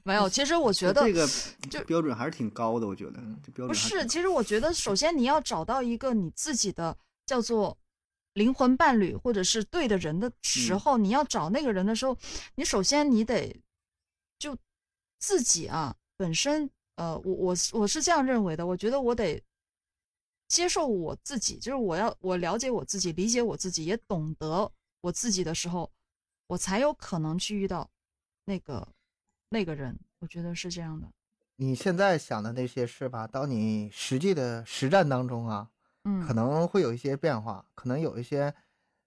没有，其实我觉得这个就标准还是挺高的，我觉得嗯。这标准不是，其实我觉得，首先你要找到一个你自己的叫做灵魂伴侣，或者是对的人的时嗯。候，你要找那个人的时候，你首先你得就自己啊本身，呃，我我我是这样认为的，我觉得我得接受我自己，就是我要我了解我自己，理解我自己，也懂得我自己的时候，我才有可能去遇到那个那个人。我觉得是这样的。你现在想的那些事吧，到你实际的实战当中啊，嗯，可能会有一些变化，可能有一些，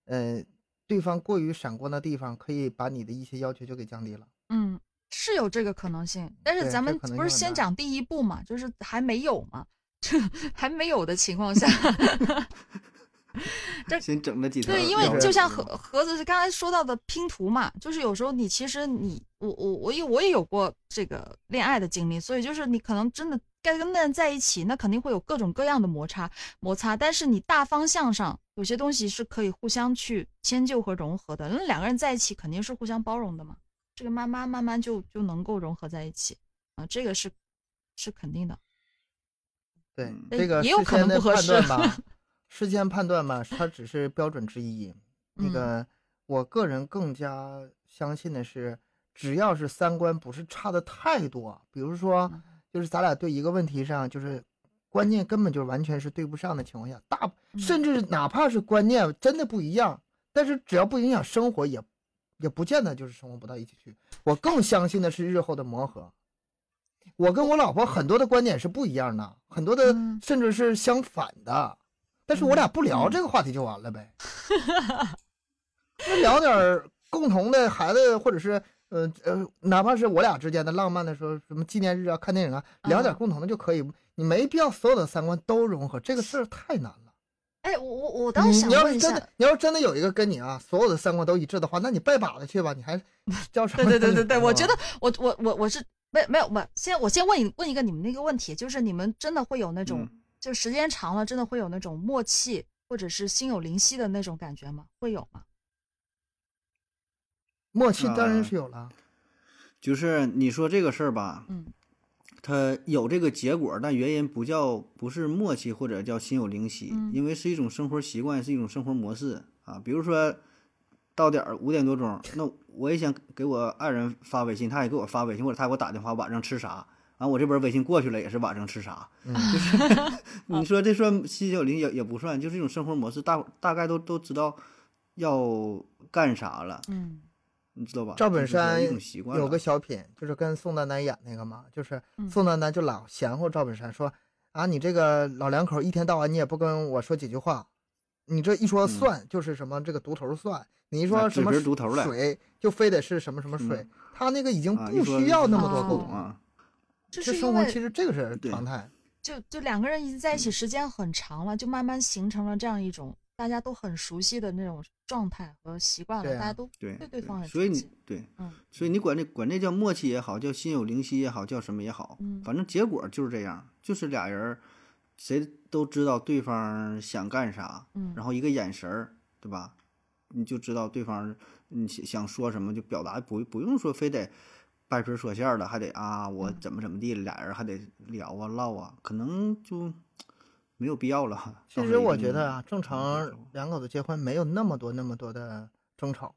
呃，对方过于闪光的地方，可以把你的一些要求就给降低了。嗯，是有这个可能性，但是咱们不是先讲第一步嘛，就是还没有嘛，这 还没有的情况下，这先整了几条对，因为就像盒盒子是刚才说到的拼图嘛，就是有时候你其实你我我我也我也有过这个恋爱的经历，所以就是你可能真的该跟那人在一起，那肯定会有各种各样的摩擦摩擦，但是你大方向上有些东西是可以互相去迁就和融合的，那两个人在一起肯定是互相包容的嘛，这个慢慢慢慢就就能够融合在一起啊，这个是是肯定的。对这个也有可能不合适吧，事先判断嘛，它只是标准之一。那嗯个，我个人更加相信的是，只要是三观不是差的太多，比如说嗯，就是咱俩对一个问题上，就是观念根本就完全是对不上的情况下，大嗯甚至哪怕是观念真的不一样，但是只要不影响生活，也也不见得就是生活不到一起去。我更相信的是日后的磨合。我跟我老婆很多的观点是不一样的，很多的嗯甚至是相反的，但是我俩不聊嗯这个话题就完了呗。那聊点共同的孩子，或者是呃呃，哪怕是我俩之间的浪漫的时候，什么纪念日啊、看电影啊，聊点嗯共同的就可以。你没必要所有的三观都融合，这个事儿太难了。哎，我我我倒你想问一下你要是真的，，你要是真的有一个跟你啊所有的三观都一致的话，那你拜把子去吧，你还 叫什么？对对对对对，我觉得我我我我是没没有不，先我先问一问一个你们那个问题，就是你们真的会有那种，嗯就时间长了，真的会有那种默契，或者是心有灵犀的那种感觉吗？会有吗？默契当然啊是有了。就是你说这个事儿吧，嗯它有这个结果，但原因不叫不是默契或者叫心有灵犀，嗯因为是一种生活习惯，是一种生活模式啊。比如说到点儿五点多钟，那我也想给我爱人发微信，他也给我发微信，或者他给我打电话，晚上吃啥？完我这边微信过去了，也是晚上吃啥？嗯，你说这算七九零也也不算，就是一种生活模式，大大概都都知道要干啥了，嗯你知道吧？赵本山一种习惯有个小品，就是跟宋丹丹演那个嘛，就是嗯宋丹丹就老嫌乎赵本山说啊，你这个老两口一天到晚你也不跟我说几句话，你这一说蒜就是什么这个独头蒜，你一说啊什么水就非得是什么什么水嗯，他那个已经啊，不需要那么啊多沟通。啊，这这生活是因为其实这个是对常态。就就两个人已经在一起时间很长了，就慢慢形成了这样一种大家都很熟悉的那种状态和习惯了，啊大家都对对对方很所以你熟悉。对，嗯所以你管这管这叫默契也好，叫心有灵犀也好，叫什么也好，嗯反正结果就是这样，就是俩人儿谁都知道对方想干啥，嗯，然后一个眼神儿，对吧？你就知道对方你想想说什么就表达，不不用说非得掰皮儿说馅儿的，还得啊我嗯怎么怎么地，俩人还得聊啊唠啊，可能就没有必要了。其实我觉得啊，正嗯常两口子结婚没有那么多那么多的争吵，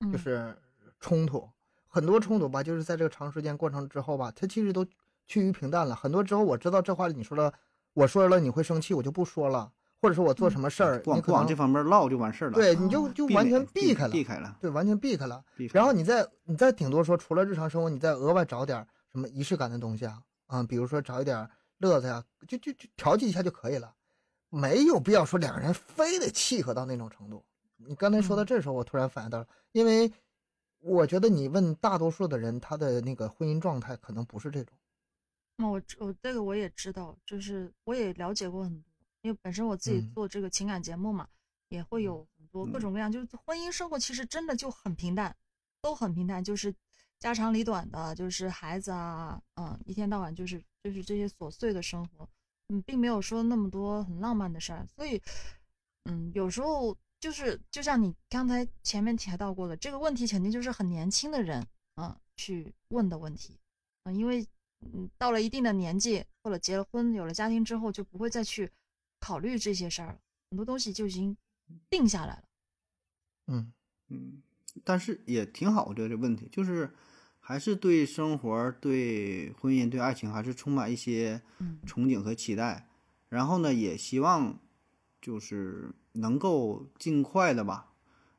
就嗯是冲突。很多冲突吧，就是在这个长时间过程之后吧，它其实都趋于平淡了。很多之后我知道这话你说了，我说了你会生气，我就不说了，或者说我做什么事儿，不往你不往这方面唠就完事儿了。对你就就完全避开了，避开了。对，完全避开了。开然后你再你再顶多说，除了日常生活，你再额外找点什么仪式感的东西啊，啊、比如说找一点乐子呀、就就就调剂一下就可以了，没有必要说两个人非得契合到那种程度。你刚才说到嗯这时候，我突然反应到了，因为我觉得你问大多数的人，他的那个婚姻状态可能不是这种。那我知我这个我也知道，就是我也了解过很多，因为本身我自己嗯。做这个情感节目嘛，也会有很多各种各样，就是婚姻生活其实真的就很平淡，都很平淡，就是家长里短的，就是孩子啊，嗯，一天到晚就是就是这些琐碎的生活，嗯，并没有说那么多很浪漫的事儿，所以，嗯，有时候就是就像你刚才前面提到过的，这个问题肯定就是很年轻的人啊、去问的问题，嗯，因为嗯到了一定的年纪或者结了婚有了家庭之后，就不会再去考虑这些事儿了，很多东西就已经定下来了。嗯，嗯，但是也挺好的这问题，就是还是对生活、对婚姻、对爱情还是充满一些嗯憧憬和期待。然后呢，也希望就是能够尽快的吧，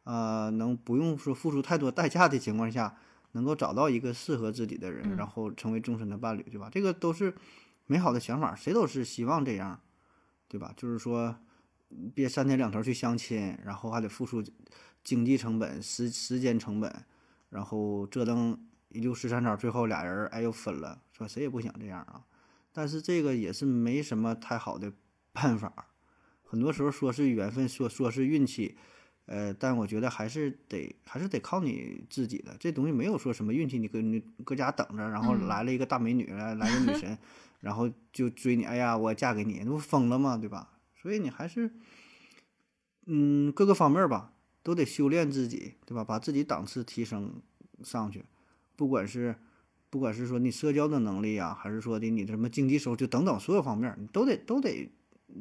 呃，能不用说付出太多代价的情况下，能够找到一个适合自己的人，嗯然后成为终身的伴侣，对吧？这个都是美好的想法，谁都是希望这样，对吧？就是说，别三天两头去相亲，然后还得付出经济成本、时时间成本，然后折腾一溜十三招，最后俩人哎又分了，是吧？谁也不想这样啊。但是这个也是没什么太好的办法，很多时候说是缘分，说说是运气，呃，但我觉得还是得还是得靠你自己的。这东西没有说什么运气，你搁你搁家等着，然后嗯来了一个大美女，来来个女神，然后就追你，哎呀，我嫁给你，那不疯了吗？对吧？所以你还是，嗯，各个方面吧，都得修炼自己，对吧？把自己档次提升上去，不管是不管是说你社交的能力呀、还是说的你的什么经济收入，就等等所有方面，你都得都得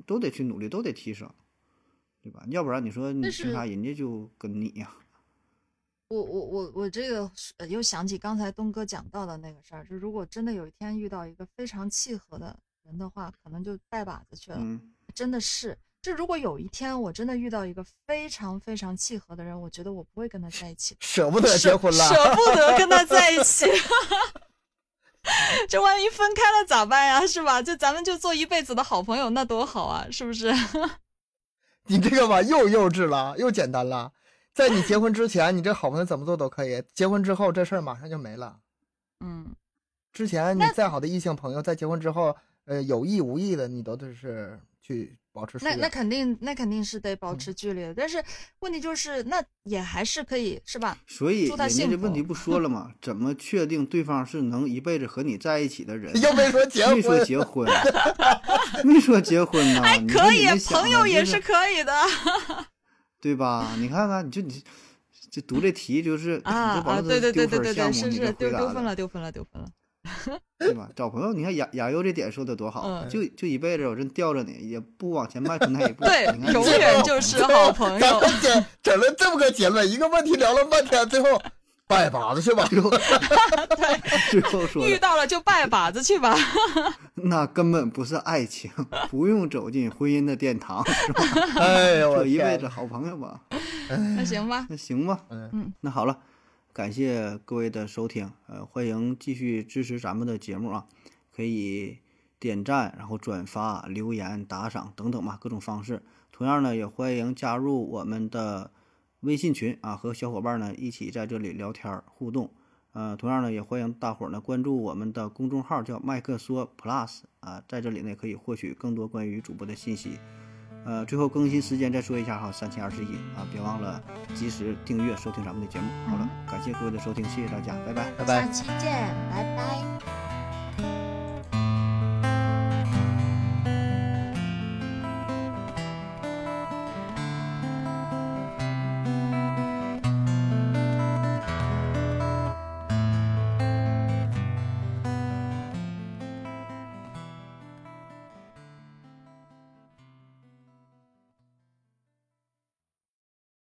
都得去努力，都得提升，对吧？要不然你说你凭啥人家就跟你呀、我我我我这个呃又想起刚才东哥讲到的那个事儿，就如果真的有一天遇到一个非常契合的人的话，可能就拜把子去了。嗯，真的是，就如果有一天我真的遇到一个非常非常契合的人，我觉得我不会跟他在一起，舍不得结婚了，舍不得跟他在一起。这万一分开了咋办呀？是吧？就咱们就做一辈子的好朋友，那多好啊！是不是？你这个吧又幼稚了，又简单了。在你结婚之前，你这好朋友怎么做都可以；结婚之后，这事儿马上就没了。嗯，之前你再好的异性朋友，在结婚之后，呃，有意无意的，你都得是去保持那那。肯定，那肯定是得保嗯持距离的。但是问题就是，那也还是可以，是吧？所以祝他人家幸福这问题不说了吗？怎么确定对方是能一辈子和你在一起的人？又没说结没说，结 婚，没说结婚呢。还可以朋友也是可以的对吧？你看看，你就你就读这题就是啊啊！对对对丢对对对，分项目，你是是丢丢分了，丢分了，丢分了。对吧？找朋友，你看雅雅优这点说的多好，嗯就就一辈子我真吊着你，也不往前迈出那一步。对你看，永远就是好朋咱友。们整整了这么个结论，一个问题聊了半天，最后拜把子去吧。最后 最后说的，遇到了就拜把子去吧。那根本不是爱情，不用走进婚姻的殿堂，是吧？哎呦，我做一辈天子好朋友吧。那行吧，那行吧，嗯嗯，那好了，感谢各位的收听，呃，欢迎继续支持咱们的节目啊，可以点赞，然后转发、留言、打赏等等吧，各种方式。同样呢，也欢迎加入我们的微信群啊，和小伙伴呢一起在这里聊天儿互动。呃，同样呢，也欢迎大伙儿呢关注我们的公众号，叫麦克说 Plus 啊，在这里呢可以获取更多关于主播的信息。呃，最后更新时间再说一下哈，三七二十一啊，别忘了及时订阅收听咱们的节目。好了，感谢各位的收听，谢谢大家，拜拜。拜拜下。期见，拜拜。